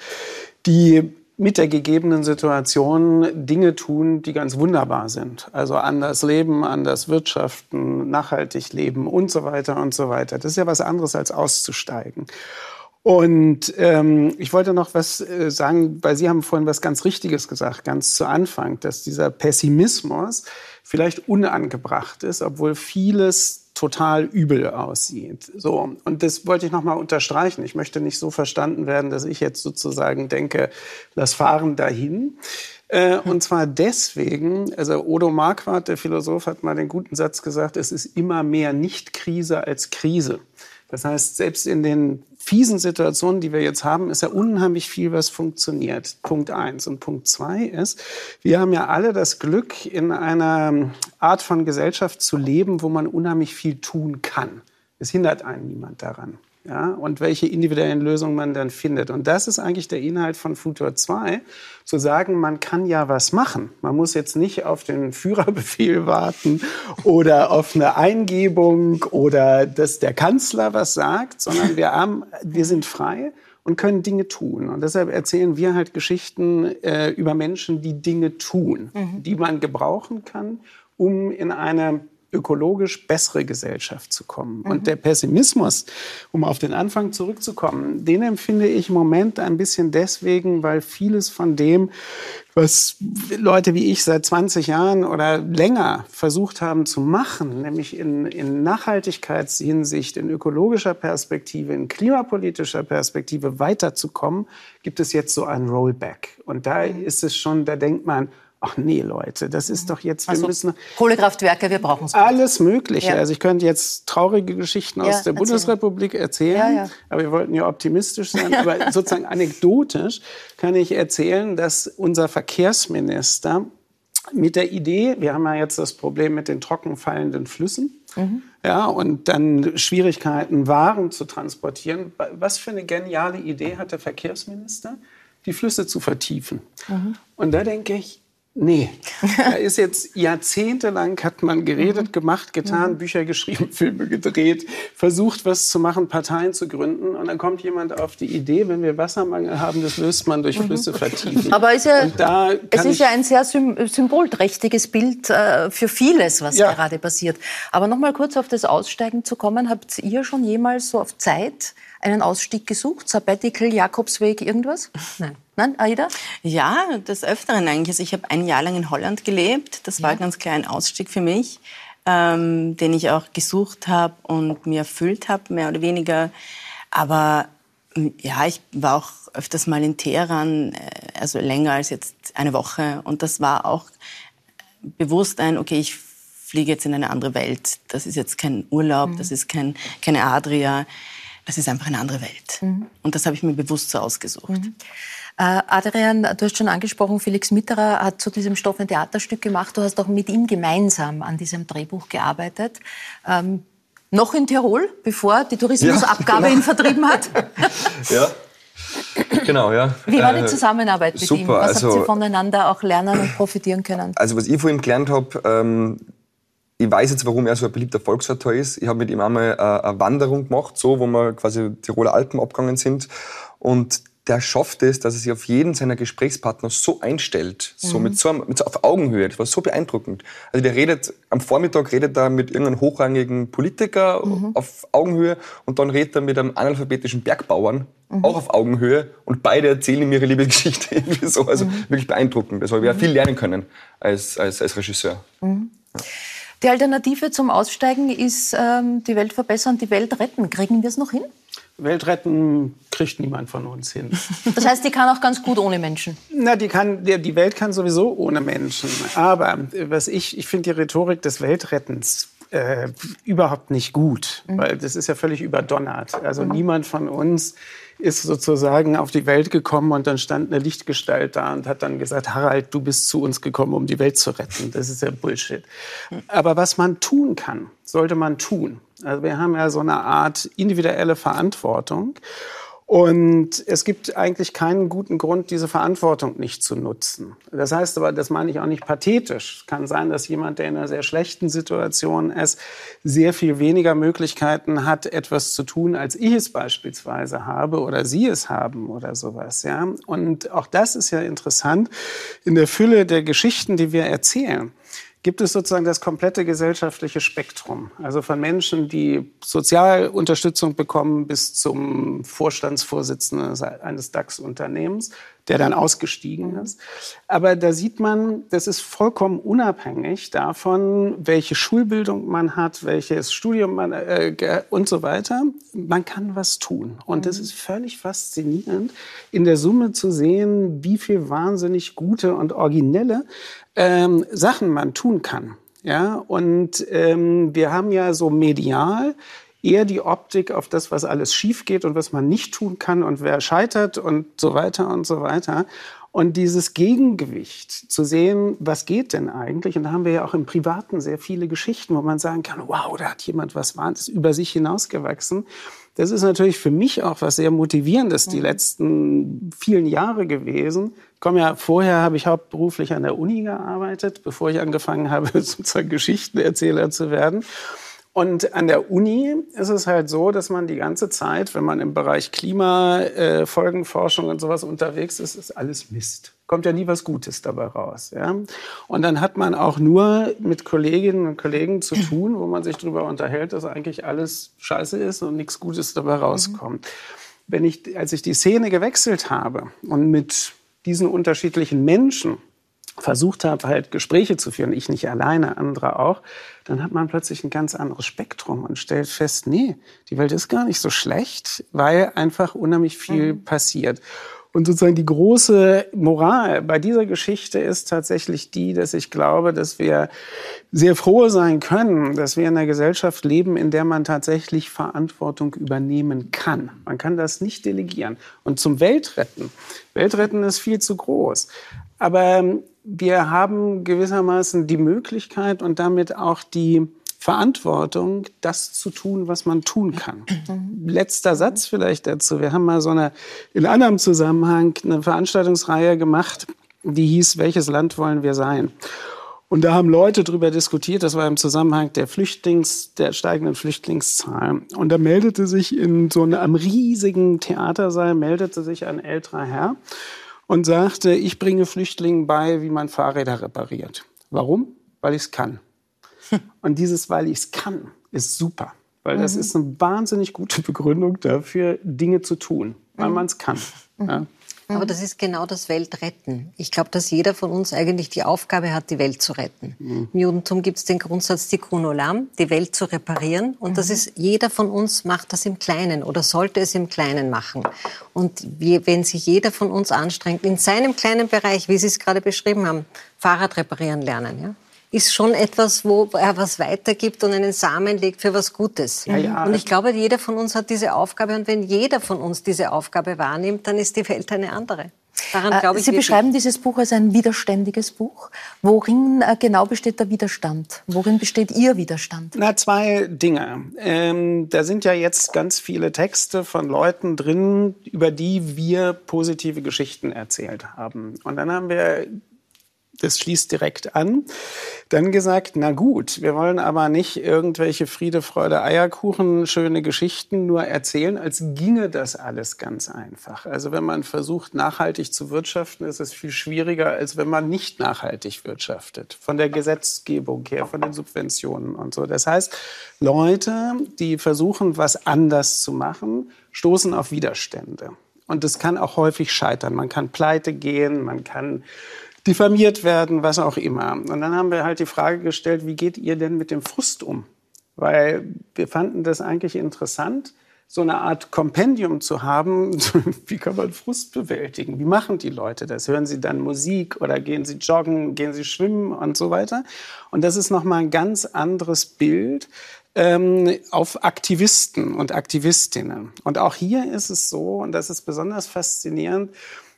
die mit der gegebenen Situation Dinge tun, die ganz wunderbar sind. Also anders leben, anders wirtschaften, nachhaltig leben und so weiter und so weiter. Das ist ja was anderes als auszusteigen. Und ähm, ich wollte noch was äh, sagen, weil Sie haben vorhin was ganz Richtiges gesagt, ganz zu Anfang, dass dieser Pessimismus vielleicht unangebracht ist, obwohl vieles total übel aussieht. So und das wollte ich noch mal unterstreichen. Ich möchte nicht so verstanden werden, dass ich jetzt sozusagen denke, lass fahren dahin. Äh, und zwar deswegen, also Odo Marquardt, der Philosoph, hat mal den guten Satz gesagt, es ist immer mehr Nicht-Krise als Krise. Das heißt, selbst in den fiesen Situationen, die wir jetzt haben, ist ja unheimlich viel, was funktioniert. Punkt eins. Und Punkt zwei ist, wir haben ja alle das Glück, in einer Art von Gesellschaft zu leben, wo man unheimlich viel tun kann. Es hindert einen niemand daran. Ja, und welche individuellen Lösungen man dann findet. Und das ist eigentlich der Inhalt von Futur 2, zu sagen, man kann ja was machen. Man muss jetzt nicht auf den Führerbefehl warten oder auf eine Eingebung oder dass der Kanzler was sagt, sondern wir, haben, wir sind frei und können Dinge tun. Und deshalb erzählen wir halt Geschichten äh, über Menschen, die Dinge tun, Mhm. die man gebrauchen kann, um in eine ökologisch bessere Gesellschaft zu kommen. Mhm. Und der Pessimismus, um auf den Anfang zurückzukommen, den empfinde ich im Moment ein bisschen deswegen, weil vieles von dem, was Leute wie ich seit 20 Jahren oder länger versucht haben zu machen, nämlich in, in Nachhaltigkeitshinsicht, in ökologischer Perspektive, in klimapolitischer Perspektive weiterzukommen, gibt es jetzt so ein Rollback. Und da ist es schon, da denkt man, ach nee, Leute, das ist doch jetzt, wir Also müssen Kohlekraftwerke, wir brauchen es. alles Mögliche. Ja. Also ich könnte jetzt traurige Geschichten Ja, aus der erzähl. Bundesrepublik erzählen, Ja, aber wir wollten ja optimistisch sein. [laughs] Aber sozusagen anekdotisch kann ich erzählen, dass unser Verkehrsminister mit der Idee, wir haben ja jetzt das Problem mit den trockenfallenden Flüssen, ja, und dann Schwierigkeiten, Waren zu transportieren. Was für eine geniale Idee hat der Verkehrsminister, die Flüsse zu vertiefen. Und da denke ich, nee, da [laughs] ist jetzt jahrzehntelang hat man geredet, gemacht, getan, Bücher geschrieben, [laughs] Filme gedreht, versucht, was zu machen, Parteien zu gründen. Und dann kommt jemand auf die Idee, wenn wir Wassermangel haben, das löst man durch Flüsse vertiefen. Aber ist ja, es ist ja ein sehr sym symbolträchtiges Bild äh, für vieles, was Ja. gerade passiert. Aber noch mal kurz auf das Aussteigen zu kommen. Habt ihr schon jemals so auf Zeit einen Ausstieg gesucht? Sabbatical, Jakobsweg, irgendwas? [laughs] Nein. Nein, Aida? Ja, des Öfteren eigentlich. Also ich habe ein Jahr lang in Holland gelebt. Das war ganz klar ein Ausstieg für mich, ähm, den ich auch gesucht habe und mir erfüllt habe, mehr oder weniger. Aber m, ja, ich war auch öfters mal in Teheran, äh, also länger als jetzt eine Woche. Und das war auch bewusst ein, okay, ich fliege jetzt in eine andere Welt. Das ist jetzt kein Urlaub, das ist kein, keine Adria. Das ist einfach eine andere Welt. Mhm. Und das habe ich mir bewusst so ausgesucht. Äh, Adrian, du hast schon angesprochen, Felix Mitterer hat zu diesem Stoff ein Theaterstück gemacht. Du hast auch mit ihm gemeinsam an diesem Drehbuch gearbeitet. Ähm, noch in Tirol, bevor die Tourismusabgabe Ja, genau. ihn vertrieben hat. [laughs] Ja. Genau, ja. Wie war die Äh, Zusammenarbeit mit super, ihm? Was also- habt ihr voneinander auch lernen und profitieren können? Also was ich von ihm gelernt habe, ähm, ich weiß jetzt, warum er so ein beliebter Volksautor ist. Ich habe mit ihm einmal äh, eine Wanderung gemacht, so, wo wir quasi Tiroler Alpen abgegangen sind. Und der schafft es, dass er sich auf jeden seiner Gesprächspartner so einstellt, so, Mhm. mit so, mit so auf Augenhöhe. Das war so beeindruckend. Also der redet, am Vormittag redet er mit irgendeinem hochrangigen Politiker auf Augenhöhe und dann redet er mit einem analphabetischen Bergbauern auch auf Augenhöhe und beide erzählen ihm ihre Liebesgeschichte [laughs] irgendwie so. Also wirklich beeindruckend. Das habe ich ja viel lernen können als, als, als Regisseur. Mhm. Die Alternative zum Aussteigen ist ähm, die Welt verbessern, die Welt retten. Kriegen wir es noch hin? Welt retten kriegt niemand von uns hin. [laughs] Das heißt, die kann auch ganz gut ohne Menschen. Na, die, kann, die, Welt kann sowieso ohne Menschen. Aber äh, was ich, ich finde die Rhetorik des Weltrettens äh, überhaupt nicht gut, weil das ist ja völlig überdonnert. Also niemand von uns ist sozusagen auf die Welt gekommen und dann stand eine Lichtgestalt da und hat dann gesagt, Harald, du bist zu uns gekommen, um die Welt zu retten. Das ist ja Bullshit. Aber was man tun kann, sollte man tun. Also wir haben ja so eine Art individuelle Verantwortung. Und es gibt eigentlich keinen guten Grund, diese Verantwortung nicht zu nutzen. Das heißt aber, das meine ich auch nicht pathetisch. Es kann sein, dass jemand, der in einer sehr schlechten Situation ist, sehr viel weniger Möglichkeiten hat, etwas zu tun, als ich es beispielsweise habe oder Sie es haben oder sowas. Ja? Und auch das ist ja interessant in der Fülle der Geschichten, die wir erzählen gibt es sozusagen das komplette gesellschaftliche Spektrum. Also von Menschen, die Sozialunterstützung bekommen, bis zum Vorstandsvorsitzenden eines DAX-Unternehmens, der dann ausgestiegen ist. Aber da sieht man, das ist vollkommen unabhängig davon, welche Schulbildung man hat, welches Studium man äh, und so weiter. Man kann was tun. Und das ist völlig faszinierend, in der Summe zu sehen, wie viel wahnsinnig gute und originelle ähm, Sachen man tun kann. Ja, und ähm, wir haben ja so medial eher die Optik auf das, was alles schief geht und was man nicht tun kann und wer scheitert und so weiter und so weiter. Und dieses Gegengewicht zu sehen, was geht denn eigentlich? Und da haben wir ja auch im Privaten sehr viele Geschichten, wo man sagen kann, wow, da hat jemand was Wahnsinniges über sich hinausgewachsen. Das ist natürlich für mich auch was sehr Motivierendes die letzten vielen Jahre gewesen. Ich komme ja, vorher habe ich hauptberuflich an der Uni gearbeitet, bevor ich angefangen habe, [laughs] sozusagen Geschichtenerzähler zu werden. Und an der Uni ist es halt so, dass man die ganze Zeit, wenn man im Bereich Klimafolgenforschung äh, und sowas unterwegs ist, ist alles Mist. Kommt ja nie was Gutes dabei raus. Ja? Und dann hat man auch nur mit Kolleginnen und Kollegen zu tun, wo man sich darüber unterhält, dass eigentlich alles scheiße ist und nichts Gutes dabei rauskommt. Wenn ich, als ich die Szene gewechselt habe und mit diesen unterschiedlichen Menschen versucht habe, halt Gespräche zu führen, ich nicht alleine, andere auch, dann hat man plötzlich ein ganz anderes Spektrum und stellt fest, nee, die Welt ist gar nicht so schlecht, weil einfach unheimlich viel passiert. Und sozusagen die große Moral bei dieser Geschichte ist tatsächlich die, dass ich glaube, dass wir sehr froh sein können, dass wir in einer Gesellschaft leben, in der man tatsächlich Verantwortung übernehmen kann. Man kann das nicht delegieren. Und zum Weltretten. Weltretten ist viel zu groß. Aber ähm, wir haben gewissermaßen die Möglichkeit und damit auch die Verantwortung, das zu tun, was man tun kann. Letzter Satz vielleicht dazu. Wir haben mal so eine, in anderem Zusammenhang eine Veranstaltungsreihe gemacht, die hieß, welches Land wollen wir sein? Und da haben Leute darüber diskutiert, das war im Zusammenhang der Flüchtlings, der steigenden Flüchtlingszahl. Und da meldete sich in so einem riesigen Theatersaal, meldete sich ein älterer Herr und sagte, ich bringe Flüchtlingen bei, wie man Fahrräder repariert. Warum? Weil ich es kann. [laughs] Und dieses, weil ich es kann, ist super. Weil das Mhm. ist eine wahnsinnig gute Begründung dafür, Dinge zu tun, weil man es kann. Ja. [laughs] Aber das ist genau das Weltretten. Ich glaube, dass jeder von uns eigentlich die Aufgabe hat, die Welt zu retten. Mhm. Im Judentum gibt es den Grundsatz Tikkun Olam, die Welt zu reparieren. Und das ist, jeder von uns macht das im Kleinen oder sollte es im Kleinen machen. Und wenn sich jeder von uns anstrengt, in seinem kleinen Bereich, wie Sie es gerade beschrieben haben, Fahrrad reparieren lernen, ja? Ist schon etwas, wo er was weitergibt und einen Samen legt für was Gutes. Ja, ja. Und ich glaube, jeder von uns hat diese Aufgabe und wenn jeder von uns diese Aufgabe wahrnimmt, dann ist die Welt eine andere. Daran, äh, Sie beschreiben dieses Buch als ein widerständiges Buch. Worin äh, genau besteht der Widerstand? Worin besteht Ihr Widerstand? Na, zwei Dinge. Ähm, da sind ja jetzt ganz viele Texte von Leuten drin, über die wir positive Geschichten erzählt haben. Und dann haben wir das schließt direkt an. Dann gesagt, na gut, wir wollen aber nicht irgendwelche Friede, Freude, Eierkuchen, schöne Geschichten nur erzählen, als ginge das alles ganz einfach. Also wenn man versucht, nachhaltig zu wirtschaften, ist es viel schwieriger, als wenn man nicht nachhaltig wirtschaftet. Von der Gesetzgebung her, von den Subventionen und so. Das heißt, Leute, die versuchen, was anders zu machen, stoßen auf Widerstände. Und das kann auch häufig scheitern. Man kann pleite gehen, man kann diffamiert werden, was auch immer. Und dann haben wir halt die Frage gestellt, wie geht ihr denn mit dem Frust um? Weil wir fanden das eigentlich interessant, so eine Art Kompendium zu haben, [laughs] wie kann man Frust bewältigen? Wie machen die Leute das? Hören sie dann Musik oder gehen sie joggen, gehen sie schwimmen und so weiter? Und das ist nochmal ein ganz anderes Bild ähm, auf Aktivisten und Aktivistinnen. Und auch hier ist es so, und das ist besonders faszinierend,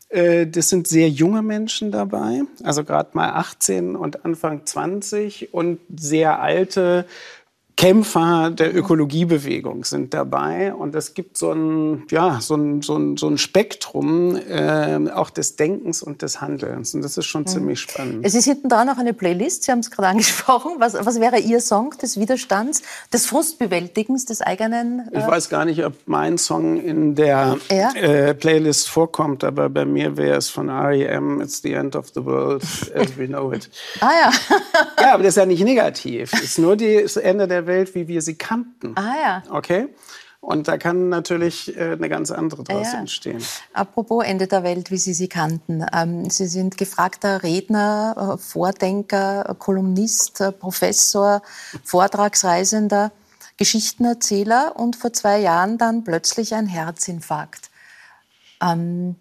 das sind sehr junge Menschen dabei, also gerade mal 18 und Anfang 20 und sehr alte Kämpfer der Ökologiebewegung sind dabei und es gibt so ein, ja, so ein, so ein, so ein Spektrum äh, auch des Denkens und des Handelns und das ist schon mhm. ziemlich spannend. Es ist hinten dran noch eine Playlist, Sie haben es gerade [laughs] angesprochen. Was, was wäre Ihr Song des Widerstands, des Frustbewältigens, des eigenen? Äh ich weiß gar nicht, ob mein Song in der ja? äh, Playlist vorkommt, aber bei mir wäre es von R.E.M. It's the end of the world as we know it. [laughs] ah ja. ja, aber das ist ja nicht negativ. Es ist nur die, das Ende der Welt, wie wir sie kannten. Ah ja. Okay? Und da kann natürlich äh, eine ganz andere daraus ja. entstehen. Apropos Ende der Welt, wie Sie sie kannten. Ähm, sie sind gefragter Redner, äh, Vordenker, Kolumnist, äh, Professor, Vortragsreisender, Geschichtenerzähler und vor zwei Jahren dann plötzlich ein Herzinfarkt. Ähm,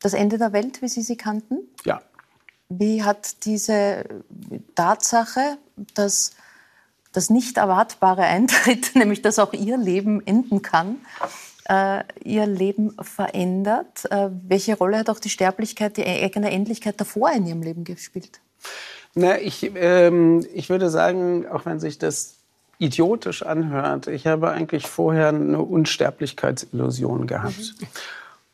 das Ende der Welt, wie Sie sie kannten? Ja. Wie hat diese Tatsache, dass das nicht erwartbare eintritt, [laughs] nämlich dass auch ihr Leben enden kann, äh, ihr Leben verändert. Äh, welche Rolle hat auch die Sterblichkeit, die eigene Endlichkeit davor in ihrem Leben gespielt? Na, ich, ähm, ich würde sagen, auch wenn sich das idiotisch anhört, ich habe eigentlich vorher eine Unsterblichkeitsillusion gehabt. Mhm.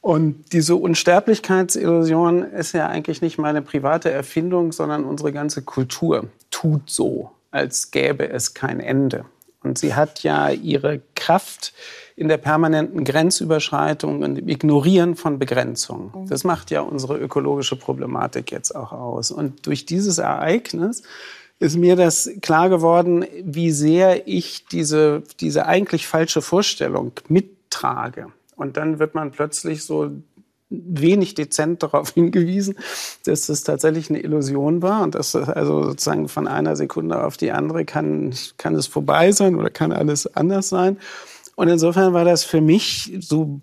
Und diese Unsterblichkeitsillusion ist ja eigentlich nicht meine private Erfindung, sondern unsere ganze Kultur tut so als gäbe es kein Ende. Und sie hat ja ihre Kraft in der permanenten Grenzüberschreitung und im Ignorieren von Begrenzungen. Mhm. Das macht ja unsere ökologische Problematik jetzt auch aus. Und durch dieses Ereignis ist mir das klar geworden, wie sehr ich diese, diese eigentlich falsche Vorstellung mittrage. Und dann wird man plötzlich so wenig dezent darauf [laughs] hingewiesen, dass das tatsächlich eine Illusion war und dass also sozusagen von einer Sekunde auf die andere kann, kann es vorbei sein oder kann alles anders sein. Und insofern war das für mich so,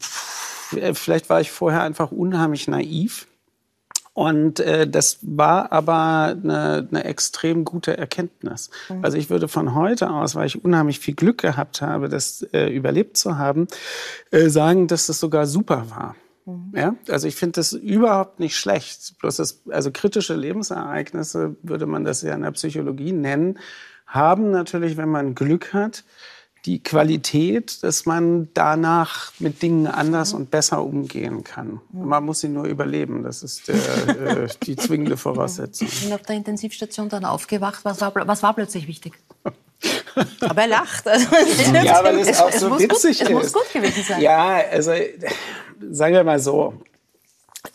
vielleicht war ich vorher einfach unheimlich naiv. Und äh, das war aber eine, eine extrem gute Erkenntnis. Mhm. Also ich würde von heute aus, weil ich unheimlich viel Glück gehabt habe, das äh, überlebt zu haben, äh, sagen, dass das sogar super war. Mhm. Ja, also ich finde das überhaupt nicht schlecht. Bloß das, also kritische Lebensereignisse würde man das ja in der Psychologie nennen, haben natürlich, wenn man Glück hat, die Qualität, dass man danach mit Dingen anders und besser umgehen kann. Man muss sie nur überleben. Das ist der, äh, [laughs] die zwingende Voraussetzung. Ich bin auf der Intensivstation dann aufgewacht. Was war, was war plötzlich wichtig? Aber er lacht. [laughs] [laughs] Also, ja, weil es, es auch so witzig gut, ist. Es muss gut gewesen sein. Ja, also sagen wir mal so.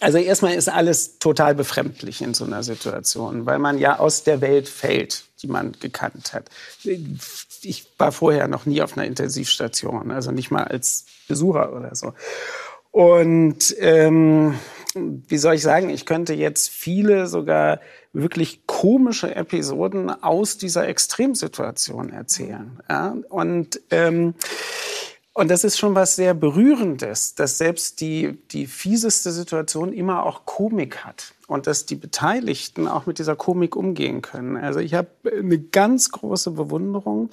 Also erstmal ist alles total befremdlich in so einer Situation, weil man ja aus der Welt fällt, die man gekannt hat. Ich war vorher noch nie auf einer Intensivstation, also nicht mal als Besucher oder so. Und ähm, wie soll ich sagen, ich könnte jetzt viele sogar wirklich komische Episoden aus dieser Extremsituation erzählen. Ja? Und ähm, Und das ist schon was sehr Berührendes, dass selbst die, die fieseste Situation immer auch Komik hat und dass die Beteiligten auch mit dieser Komik umgehen können. Also ich habe eine ganz große Bewunderung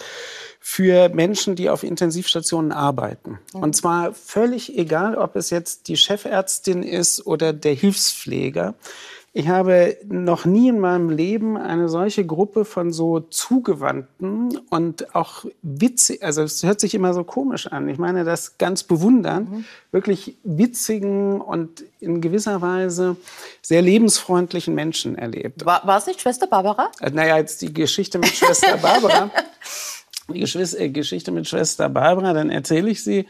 für Menschen, die auf Intensivstationen arbeiten. Und zwar völlig egal, ob es jetzt die Chefärztin ist oder der Hilfspfleger. Ich habe noch nie in meinem Leben eine solche Gruppe von so zugewandten und auch witzig, also es hört sich immer so komisch an. Ich meine das ganz bewundernd, mhm. wirklich witzigen und in gewisser Weise sehr lebensfreundlichen Menschen erlebt. War, war es nicht Schwester Barbara? Äh, naja, jetzt die Geschichte mit Schwester [laughs] Barbara. die äh, Geschichte mit Schwester Barbara, dann erzähle ich sie,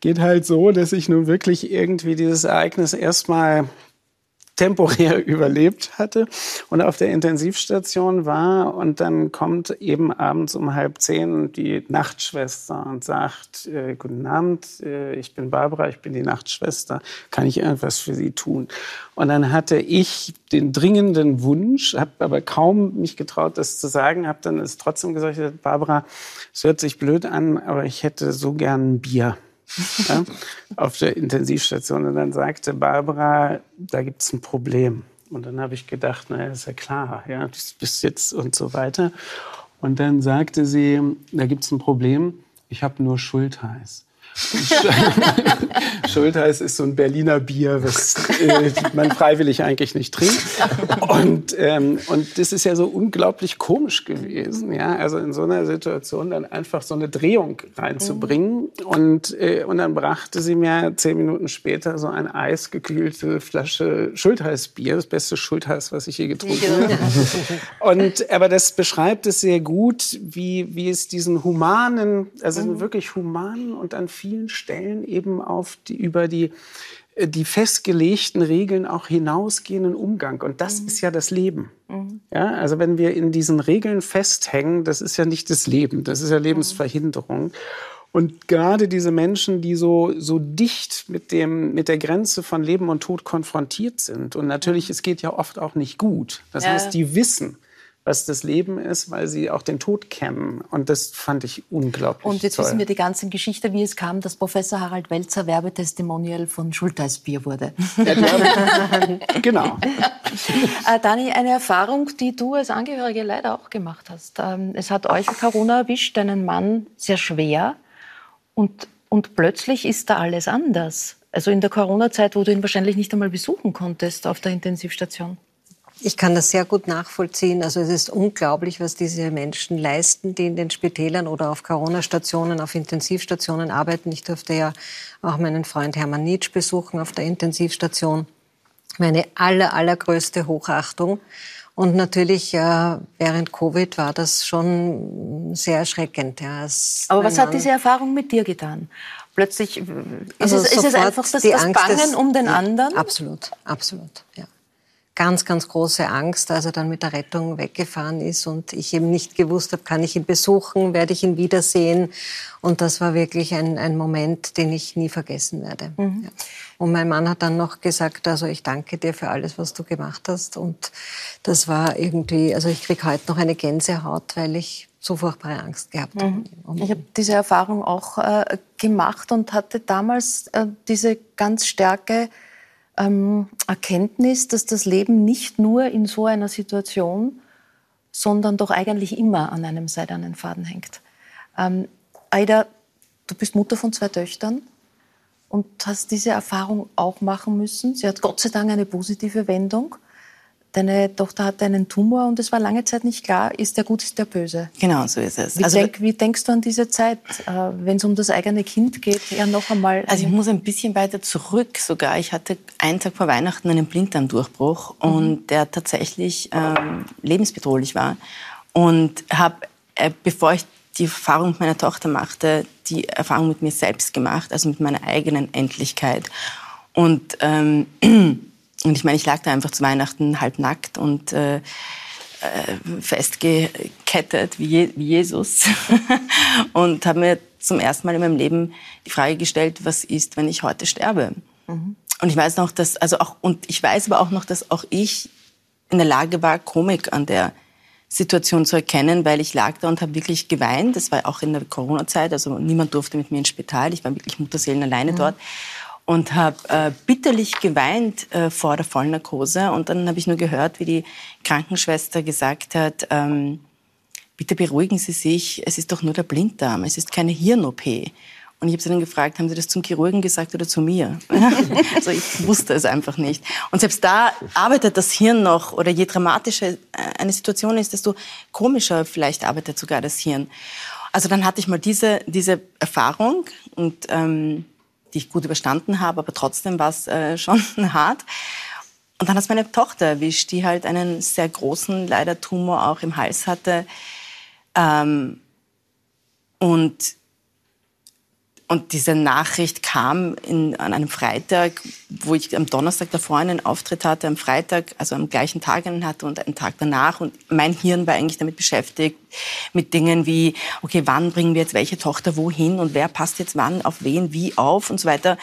geht halt so, dass ich nun wirklich irgendwie dieses Ereignis erstmal temporär [laughs] überlebt hatte und auf der Intensivstation war. Und dann kommt eben abends um halb zehn die Nachtschwester und sagt, äh, guten Abend, äh, ich bin Barbara, ich bin die Nachtschwester, kann ich irgendwas für Sie tun? Und dann hatte ich den dringenden Wunsch, habe aber kaum mich getraut, das zu sagen, habe dann es trotzdem gesagt, Barbara, es hört sich blöd an, aber ich hätte so gern ein Bier ja, auf der Intensivstation. Und dann sagte Barbara, da gibt es ein Problem. Und dann habe ich gedacht, naja, ist ja klar, ja, bis jetzt und so weiter. Und dann sagte sie, da gibt es ein Problem, ich habe nur Schultheiß. [laughs] Schultheiß ist so ein Berliner Bier, was äh, man freiwillig eigentlich nicht trinkt. Und, ähm, und das ist ja so unglaublich komisch gewesen, ja, also in so einer Situation dann einfach so eine Drehung reinzubringen. Und, äh, und dann brachte sie mir zehn Minuten später so eine eisgekühlte Flasche Schultheißbier, das beste Schultheiß, was ich je getrunken habe. Und, aber das beschreibt es sehr gut, wie, wie es diesen humanen, also mhm. wirklich humanen und an vielen Stellen eben auf die, über die, äh, die festgelegten Regeln auch hinausgehenden Umgang. Und das mhm. ist ja das Leben. Mhm. Ja, also wenn wir in diesen Regeln festhängen, das ist ja nicht das Leben, das ist ja Lebensverhinderung. Und gerade diese Menschen, die so, so dicht mit, dem, mit der Grenze von Leben und Tod konfrontiert sind. Und natürlich, es geht ja oft auch nicht gut. Das ja. heißt, die wissen, was das Leben ist, weil sie auch den Tod kennen. Und das fand ich unglaublich Und jetzt toll. wissen wir die ganze Geschichte, wie es kam, dass Professor Harald Welzer Werbetestimonial von Schulteisbier wurde. [laughs] genau. äh, Dani, eine Erfahrung, die du als Angehörige leider auch gemacht hast. Ähm, es hat euch Corona erwischt, deinen Mann sehr schwer. Und, und plötzlich ist da alles anders. Also in der Corona-Zeit, wo du ihn wahrscheinlich nicht einmal besuchen konntest auf der Intensivstation. Ich kann das sehr gut nachvollziehen. Also es ist unglaublich, was diese Menschen leisten, die in den Spitälern oder auf Corona-Stationen, auf Intensivstationen arbeiten. Ich durfte ja auch meinen Freund Hermann Nietzsch besuchen auf der Intensivstation. Meine aller, allergrößte Hochachtung. Und natürlich äh, während Covid war das schon sehr erschreckend. Ja, Aber was hat diese Erfahrung mit dir getan? Plötzlich ist, also es, ist es einfach das, das Bangen um den anderen? Absolut, absolut, ja ganz, ganz große Angst, als er dann mit der Rettung weggefahren ist und ich eben nicht gewusst habe, kann ich ihn besuchen, werde ich ihn wiedersehen. Und das war wirklich ein, ein Moment, den ich nie vergessen werde. Mhm. Ja. Und mein Mann hat dann noch gesagt, also ich danke dir für alles, was du gemacht hast. Und das war irgendwie, also ich kriege heute noch eine Gänsehaut, weil ich so furchtbare Angst gehabt mhm. habe. Ich habe diese Erfahrung auch äh, gemacht und hatte damals äh, diese ganz starke ähm, Erkenntnis, dass das Leben nicht nur in so einer Situation, sondern doch eigentlich immer an einem seidernen Faden hängt. Ähm, Aida, du bist Mutter von zwei Töchtern und hast diese Erfahrung auch machen müssen. Sie hat Gott sei Dank eine positive Wendung deine Tochter hatte einen Tumor und es war lange Zeit nicht klar, ist der gut, ist der böse. Genau, so ist es. Wie, also, denk, wie denkst du an diese Zeit, äh, wenn es um das eigene Kind geht? Ja, noch einmal. Also ich muss ein bisschen weiter zurück sogar. Ich hatte einen Tag vor Weihnachten einen Blinddarmdurchbruch mhm. und der tatsächlich ähm, lebensbedrohlich war. Und habe, äh, bevor ich die Erfahrung mit meiner Tochter machte, die Erfahrung mit mir selbst gemacht, also mit meiner eigenen Endlichkeit. Und ähm, [clears throat] Und ich meine, ich lag da einfach zu Weihnachten halbnackt und äh, äh, festgekettet wie, Je wie Jesus [laughs] und habe mir zum ersten Mal in meinem Leben die Frage gestellt, was ist, wenn ich heute sterbe? Mhm. Und ich weiß noch, dass also auch und ich weiß aber auch noch, dass auch ich in der Lage war, Komik an der Situation zu erkennen, weil ich lag da und habe wirklich geweint. Das war auch in der Corona-Zeit, also niemand durfte mit mir ins Spital. Ich war wirklich Mutterseelen alleine mhm. dort und habe äh, bitterlich geweint äh, vor der Vollnarkose. Und dann habe ich nur gehört, wie die Krankenschwester gesagt hat, ähm, bitte beruhigen Sie sich, es ist doch nur der Blinddarm, es ist keine Hirn-OP. Und ich habe sie dann gefragt, haben Sie das zum Chirurgen gesagt oder zu mir? [laughs] also ich wusste es einfach nicht. Und selbst da arbeitet das Hirn noch, oder je dramatischer äh, eine Situation ist, desto komischer vielleicht arbeitet sogar das Hirn. Also dann hatte ich mal diese, diese Erfahrung und ähm, die ich gut überstanden habe, aber trotzdem war es äh, [laughs] schon hart. Und dann hat es meine Tochter erwischt, die halt einen sehr großen, leider Tumor auch im Hals hatte. Ähm, und und diese Nachricht kam in, an einem Freitag, wo ich am Donnerstag davor einen Auftritt hatte, am Freitag, also am gleichen Tag einen hatte und einen Tag danach. Und mein Hirn war eigentlich damit beschäftigt, mit Dingen wie, okay, wann bringen wir jetzt welche Tochter wohin und wer passt jetzt wann auf wen, wie auf und so weiter.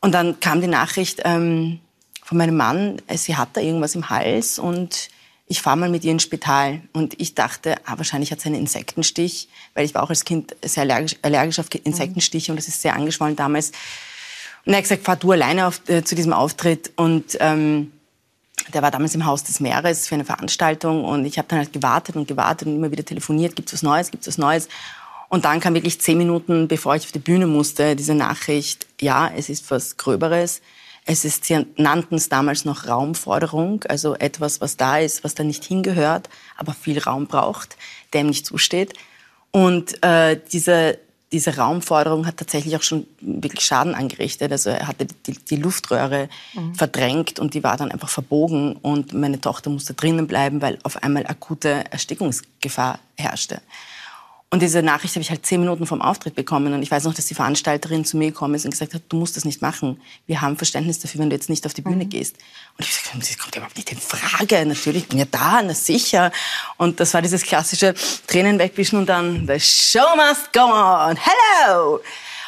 Und dann kam die Nachricht ähm, von meinem Mann, sie hat da irgendwas im Hals und ich fahre mal mit ihr ins Spital. Und ich dachte, ah, wahrscheinlich hat sie einen Insektenstich, weil ich war auch als Kind sehr allergisch, allergisch auf Insektenstiche und das ist sehr angeschwollen damals. Und er hat gesagt, fahr du alleine auf, äh, zu diesem Auftritt. Und ähm, der war damals im Haus des Meeres für eine Veranstaltung und ich habe dann halt gewartet und gewartet und immer wieder telefoniert, gibt's was Neues, gibt's was Neues. Und dann kam wirklich zehn Minuten, bevor ich auf die Bühne musste, diese Nachricht, ja, es ist was Gröberes. Es ist, sie nannten es damals noch Raumforderung, also etwas, was da ist, was da nicht hingehört, aber viel Raum braucht, dem nicht zusteht. Und äh, diese, diese Raumforderung hat tatsächlich auch schon wirklich Schaden angerichtet. Also er hatte die, die Luftröhre mhm. verdrängt und die war dann einfach verbogen und meine Tochter musste drinnen bleiben, weil auf einmal akute Erstickungsgefahr herrschte. Und diese Nachricht habe ich halt zehn Minuten vom Auftritt bekommen. Und ich weiß noch, dass die Veranstalterin zu mir gekommen ist und gesagt hat, du musst das nicht machen. Wir haben Verständnis dafür, wenn du jetzt nicht auf die Bühne mhm. gehst. Und ich habe gesagt, das kommt überhaupt nicht in Frage. Natürlich, ich bin ja da, na sicher. Und das war dieses klassische Tränen wegwischen und dann, the show must go on. Hello!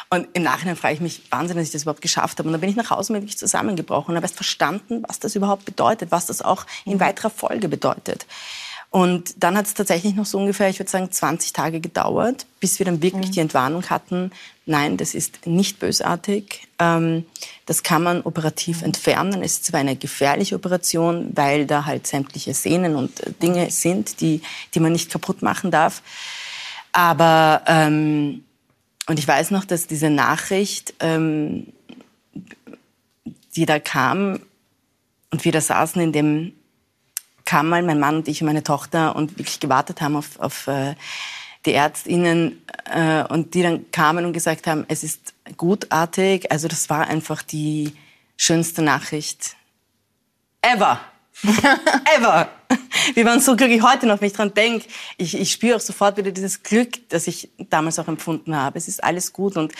Und im Nachhinein frage ich mich wahnsinnig, dass ich das überhaupt geschafft habe. Und dann bin ich nach Hause wirklich zusammengebrochen und habe erst verstanden, was das überhaupt bedeutet, was das auch in weiterer Folge bedeutet. Und dann hat es tatsächlich noch so ungefähr, ich würde sagen, 20 Tage gedauert, bis wir dann wirklich mhm. die Entwarnung hatten. Nein, das ist nicht bösartig. Ähm, das kann man operativ mhm. entfernen. Es ist zwar eine gefährliche Operation, weil da halt sämtliche Sehnen und Dinge sind, die, die man nicht kaputt machen darf. Aber, ähm, und ich weiß noch, dass diese Nachricht, ähm, die da kam, und wir da saßen in dem kam mal mein Mann und ich und meine Tochter und wirklich gewartet haben auf, auf äh, die Ärztinnen äh, und die dann kamen und gesagt haben, es ist gutartig. Also das war einfach die schönste Nachricht ever. [laughs] ever. Wir waren so glücklich heute noch, wenn ich dran denke. Ich, ich spüre auch sofort wieder dieses Glück, das ich damals auch empfunden habe. Es ist alles gut und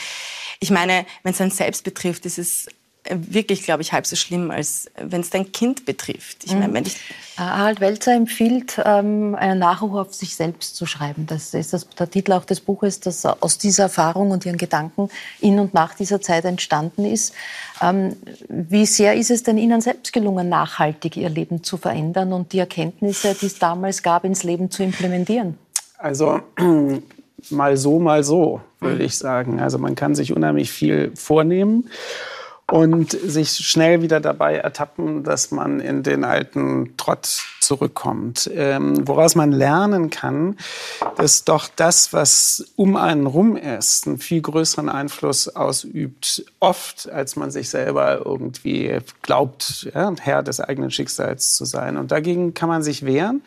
ich meine, wenn es einen selbst betrifft, ist es wirklich, glaube ich, halb so schlimm, als wenn es dein Kind betrifft. Ich meine, wenn ich äh, Harald Welzer empfiehlt, ähm, einen Nachruf auf sich selbst zu schreiben. Das ist das, der Titel auch des Buches, das aus dieser Erfahrung und ihren Gedanken in und nach dieser Zeit entstanden ist. Ähm, wie sehr ist es denn Ihnen selbst gelungen, nachhaltig Ihr Leben zu verändern und die Erkenntnisse, die es damals gab, ins Leben zu implementieren? Also [clears throat] mal so, mal so, würde ich sagen. Also man kann sich unheimlich viel vornehmen und sich schnell wieder dabei ertappen, dass man in den alten Trott zurückkommt. Ähm, woraus man lernen kann, dass doch das, was um einen rum ist, einen viel größeren Einfluss ausübt, oft, als man sich selber irgendwie glaubt, ja, Herr des eigenen Schicksals zu sein. Und dagegen kann man sich wehren.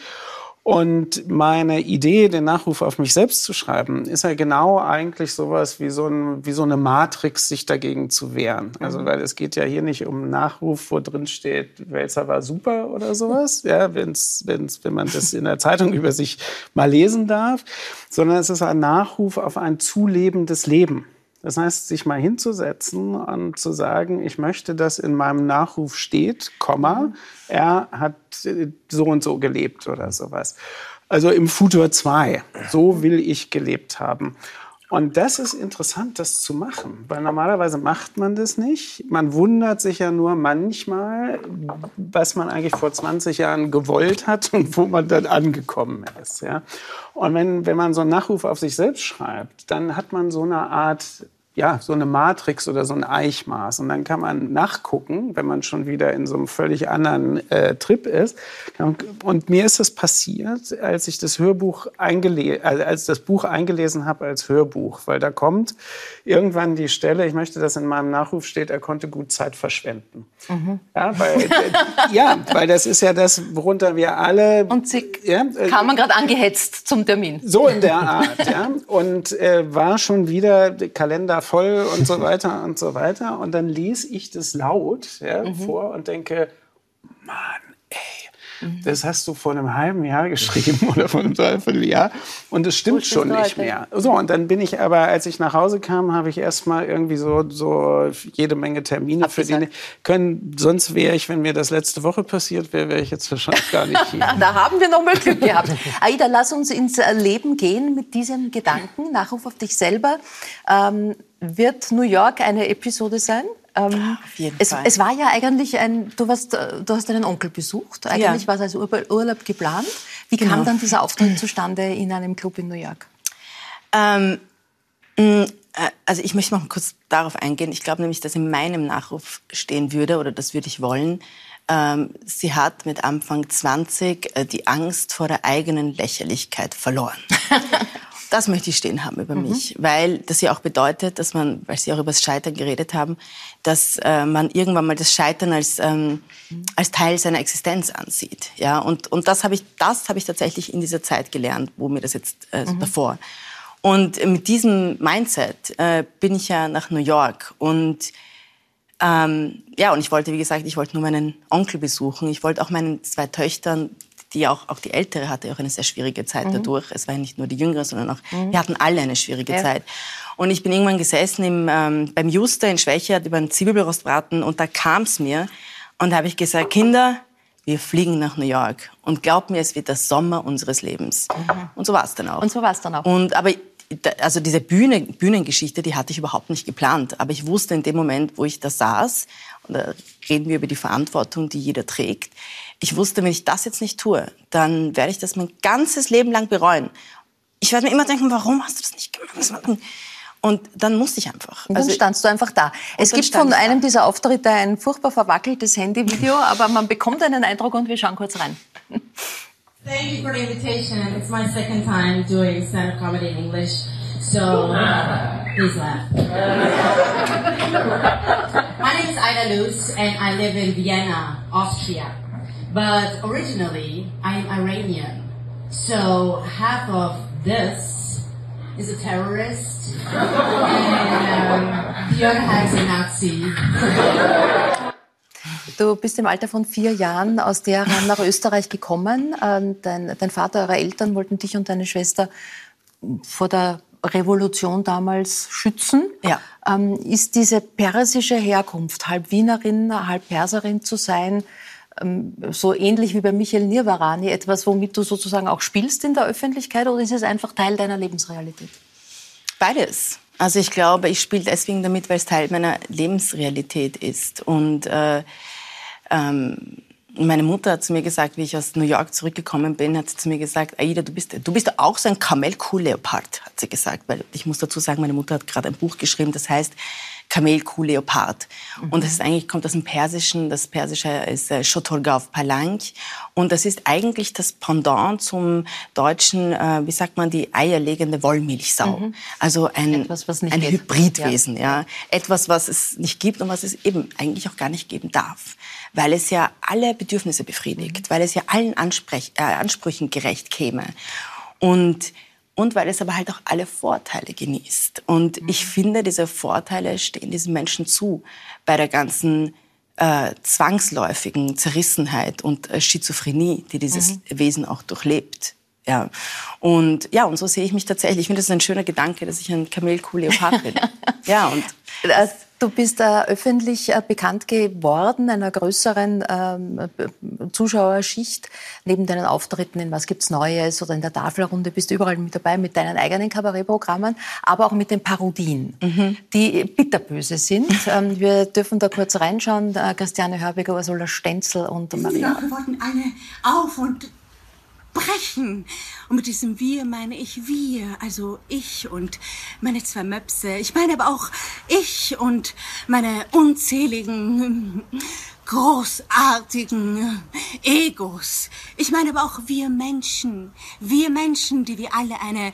Und meine Idee, den Nachruf auf mich selbst zu schreiben, ist ja genau eigentlich sowas wie so, ein, wie so eine Matrix, sich dagegen zu wehren. Also, mhm. weil es geht ja hier nicht um einen Nachruf, wo drin steht, Wälzer war super oder sowas, ja, wenn's, wenn's, wenn man das in der Zeitung [laughs] über sich mal lesen darf, sondern es ist ein Nachruf auf ein zulebendes Leben. Das heißt, sich mal hinzusetzen und zu sagen, ich möchte, dass in meinem Nachruf steht, Komma, er hat so und so gelebt oder sowas. Also im Futur 2. So will ich gelebt haben. Und das ist interessant, das zu machen, weil normalerweise macht man das nicht. Man wundert sich ja nur manchmal, was man eigentlich vor 20 Jahren gewollt hat [laughs] und wo man dann angekommen ist. Ja? Und wenn, wenn man so einen Nachruf auf sich selbst schreibt, dann hat man so eine Art ja, so eine Matrix oder so ein Eichmaß. Und dann kann man nachgucken, wenn man schon wieder in so einem völlig anderen äh, Trip ist. Und mir ist das passiert, als ich das Hörbuch eingelesen, also als das Buch eingelesen habe als Hörbuch, weil da kommt irgendwann die Stelle, ich möchte, dass in meinem Nachruf steht, er konnte gut Zeit verschwenden. Mhm. Ja, weil, äh, ja, weil das ist ja das, worunter wir alle. Und Sie ja, äh, kam man gerade angehetzt zum Termin. So in der Art, ja. Und äh, war schon wieder Kalender voll und so [laughs] weiter und so weiter. Und dann lese ich das laut ja, mhm. vor und denke, Mann, Mhm. Das hast du vor einem halben Jahr [laughs] geschrieben oder vor einem Dreivierteljahr. Und es stimmt schon nicht mehr. So, und dann bin ich aber, als ich nach Hause kam, habe ich erst mal irgendwie so, so jede Menge Termine für die können. Sonst wäre ich, wenn mir das letzte Woche passiert wäre, wäre ich jetzt wahrscheinlich gar nicht hier. [laughs] da haben wir noch mal Glück gehabt. Aida, lass uns ins Leben gehen mit diesem Gedanken. Nachruf auf dich selber. Ähm, wird New York eine Episode sein? Ähm, Auf jeden es, Fall. es war ja eigentlich ein, du, warst, du hast deinen Onkel besucht. Eigentlich ja. war es als Urlaub geplant. Wie genau. kam dann dieser Auftritt zustande in einem Club in New York? Ähm, mm, äh, also ich möchte noch kurz darauf eingehen. Ich glaube nämlich, dass in meinem Nachruf stehen würde, oder das würde ich wollen, ähm, sie hat mit Anfang 20 äh, die Angst vor der eigenen Lächerlichkeit verloren. [laughs] Das möchte ich stehen haben über mhm. mich, weil das ja auch bedeutet, dass man, weil Sie auch über das Scheitern geredet haben, dass äh, man irgendwann mal das Scheitern als, ähm, als Teil seiner Existenz ansieht. Ja, und, und das habe ich, das habe ich tatsächlich in dieser Zeit gelernt, wo mir das jetzt äh, mhm. davor. Und mit diesem Mindset äh, bin ich ja nach New York und ähm, ja, und ich wollte, wie gesagt, ich wollte nur meinen Onkel besuchen. Ich wollte auch meinen zwei Töchtern die auch, auch die Ältere hatte auch eine sehr schwierige Zeit mhm. dadurch. Es war ja nicht nur die Jüngere, sondern auch, mhm. wir hatten alle eine schwierige ja. Zeit. Und ich bin irgendwann gesessen im, ähm, beim Juster in Schwächert über einen Zwiebelrostbraten und da kam es mir und da habe ich gesagt, Kinder, wir fliegen nach New York und glaub mir, es wird der Sommer unseres Lebens. Mhm. Und so war es dann auch. Und so war es dann auch. Und aber also diese Bühne, Bühnengeschichte, die hatte ich überhaupt nicht geplant. Aber ich wusste in dem Moment, wo ich da saß, und da reden wir über die Verantwortung, die jeder trägt, ich wusste, wenn ich das jetzt nicht tue, dann werde ich das mein ganzes Leben lang bereuen. Ich werde mir immer denken, warum hast du das nicht gemacht? Und dann musste ich einfach. Und dann also, standst du einfach da. Es gibt von einem dieser Auftritte ein furchtbar verwackeltes Handyvideo, [laughs] aber man bekommt einen Eindruck und wir schauen kurz rein. Thank you for the invitation. It's my second time doing stand-up comedy in English. So, please laugh. [laughs] my name is Ida Luz and I live in Vienna, Austria. But originally, I'm Iranian. So half of this is a terrorist, [laughs] and um, the other half is a Nazi. Du bist im Alter von vier Jahren aus der nach Österreich gekommen. Ähm, dein, dein Vater, eure Eltern wollten dich und deine Schwester vor der Revolution damals schützen. Ja. Ähm, ist diese persische Herkunft, halb Wienerin, halb Perserin zu sein, so ähnlich wie bei Michael Nirvarani etwas, womit du sozusagen auch spielst in der Öffentlichkeit oder ist es einfach Teil deiner Lebensrealität? Beides. Also ich glaube, ich spiele deswegen damit, weil es Teil meiner Lebensrealität ist. Und äh, ähm, meine Mutter hat zu mir gesagt, wie ich aus New York zurückgekommen bin, hat sie zu mir gesagt, Aida, du bist, du bist auch so ein Kamelkuh-Leopard, hat sie gesagt. Weil ich muss dazu sagen, meine Mutter hat gerade ein Buch geschrieben, das heißt Kamel, Kuh, Leopard. Mhm. Und das ist eigentlich, kommt aus dem Persischen. Das Persische ist äh, Shotorgav Palank. Und das ist eigentlich das Pendant zum deutschen, äh, wie sagt man, die eierlegende Wollmilchsau. Mhm. Also ein, Etwas, ein Hybridwesen, ja. ja. Etwas, was es nicht gibt und was es eben eigentlich auch gar nicht geben darf. Weil es ja alle Bedürfnisse befriedigt, mhm. weil es ja allen Ansprech, äh, Ansprüchen gerecht käme. Und und weil es aber halt auch alle Vorteile genießt. Und mhm. ich finde, diese Vorteile stehen diesen Menschen zu bei der ganzen äh, zwangsläufigen Zerrissenheit und äh, Schizophrenie, die dieses mhm. Wesen auch durchlebt. Ja. Und ja, und so sehe ich mich tatsächlich. Ich finde, das ist ein schöner Gedanke, dass ich ein Kamelkuh-Leopard bin. [laughs] ja, und das, Du bist äh, öffentlich äh, bekannt geworden, einer größeren ähm, Zuschauerschicht. Neben deinen Auftritten in Was gibt's Neues oder in der Tafelrunde bist du überall mit dabei mit deinen eigenen Kabarettprogrammen, aber auch mit den Parodien, mhm. die bitterböse sind. [laughs] ähm, wir dürfen da kurz reinschauen. Äh, Christiane Hörbiger, Ursula Stenzel und Maria. Wir wollten alle auf und brechen. Und mit diesem Wir meine ich wir, also ich und meine zwei Möpse. Ich meine aber auch ich und meine unzähligen, großartigen Egos. Ich meine aber auch wir Menschen. Wir Menschen, die wir alle eine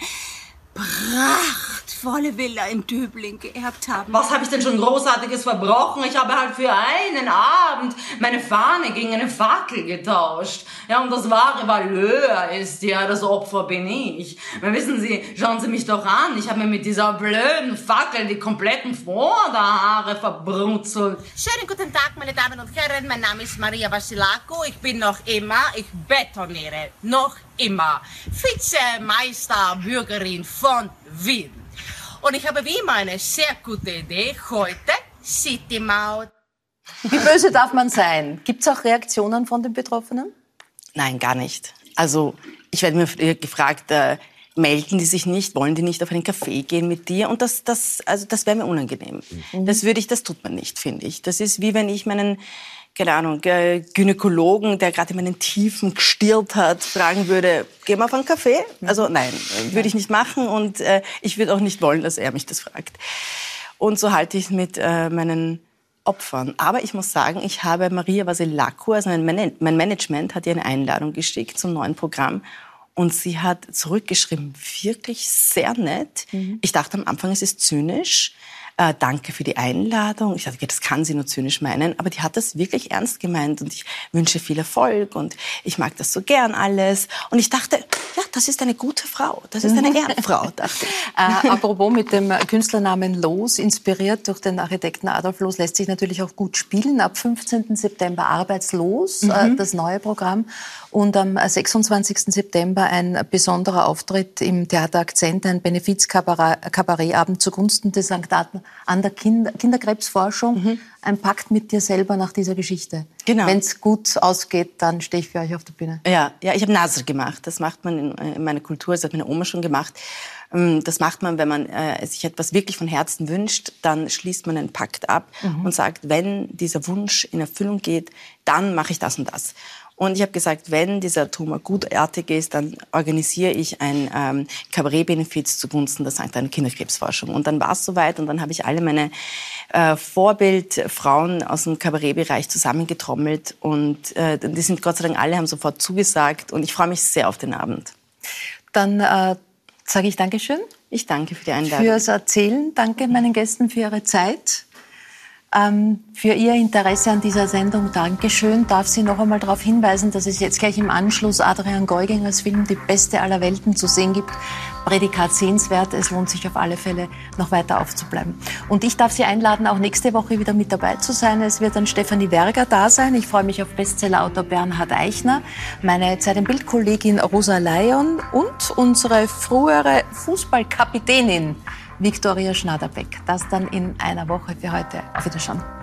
prachtvolle Villa in Döbling geerbt haben. Was habe ich denn schon Großartiges verbrochen? Ich habe halt für einen Abend meine Fahne gegen eine Fackel getauscht. Ja, und das wahre Valeur ist ja, das Opfer bin ich. Weil wissen Sie, schauen Sie mich doch an. Ich habe mir mit dieser blöden Fackel die kompletten Vorderhaare verbrutzelt. Schönen guten Tag, meine Damen und Herren. Mein Name ist Maria Vasilako. Ich bin noch immer, ich betoniere, noch immer Vizemeister Bürgerin von Wien. Und ich habe wie immer eine sehr gute Idee. Heute City Maut. Wie böse darf man sein? Gibt es auch Reaktionen von den Betroffenen? Nein, gar nicht. Also ich werde mir gefragt, äh, melden die sich nicht, wollen die nicht auf einen Café gehen mit dir? Und das, das, also das wäre mir unangenehm. Mhm. Das würde ich, das tut man nicht, finde ich. Das ist wie wenn ich meinen keine Ahnung, Gynäkologen, der gerade in meinen Tiefen gestirbt hat, fragen würde, geh mal auf einen Kaffee? Also nein, würde ich nicht machen und äh, ich würde auch nicht wollen, dass er mich das fragt. Und so halte ich mit äh, meinen Opfern. Aber ich muss sagen, ich habe Maria Vasilako, also mein, Man mein Management, hat ihr eine Einladung geschickt zum neuen Programm und sie hat zurückgeschrieben, wirklich sehr nett. Mhm. Ich dachte am Anfang, es ist zynisch äh, danke für die Einladung. Ich dachte, das kann sie nur zynisch meinen, aber die hat das wirklich ernst gemeint und ich wünsche viel Erfolg und ich mag das so gern alles. Und ich dachte, ja, das ist eine gute Frau, das ist eine mhm. Ehrenfrau, dachte ich. [laughs] Äh, apropos mit dem Künstlernamen Los, inspiriert durch den Architekten Adolf Los, lässt sich natürlich auch gut spielen. Ab 15. September Arbeitslos, äh, mhm. äh, das neue Programm. Und am 26. September ein besonderer Auftritt im Theater Akzent, ein Benefizkabarettabend zugunsten des St. an der Kinder Kinderkrebsforschung. Mhm. Ein Pakt mit dir selber nach dieser Geschichte. Genau. Wenn es gut ausgeht, dann stehe ich für euch auf der Bühne. Ja, ja ich habe Nasr gemacht. Das macht man in, in meiner Kultur, das hat meine Oma schon gemacht. Ähm, das macht man, wenn man äh, sich etwas wirklich von Herzen wünscht, dann schließt man einen Pakt ab mhm. und sagt, wenn dieser Wunsch in Erfüllung geht, dann mache ich das und das. Und ich habe gesagt, wenn dieser Tumor gutartig ist, dann organisiere ich ein ähm, Kabarett-Benefiz zugunsten der St. Anna Kinderkrebsforschung. Und dann war es soweit und dann habe ich alle meine äh, Vorbildfrauen aus dem Kabarettbereich zusammengetrommelt und äh, die sind Gott sei Dank alle haben sofort zugesagt und ich freue mich sehr auf den Abend. Dann äh, sage ich Dankeschön. Ich danke für die Einladung. Fürs Erzählen. Danke meinen Gästen für ihre Zeit. Ähm, für Ihr Interesse an dieser Sendung Dankeschön. Darf Sie noch einmal darauf hinweisen, dass es jetzt gleich im Anschluss Adrian Geugingers Film Die Beste aller Welten zu sehen gibt. Prädikat sehenswert. Es lohnt sich auf alle Fälle noch weiter aufzubleiben. Und ich darf Sie einladen, auch nächste Woche wieder mit dabei zu sein. Es wird dann Stefanie Werger da sein. Ich freue mich auf Bestsellerautor Bernhard Eichner, meine Zeit im Bildkollegin Rosa Leon und unsere frühere Fußballkapitänin Viktoria Schnaderbeck. Das dann in einer Woche für heute. Auf Wiedersehen.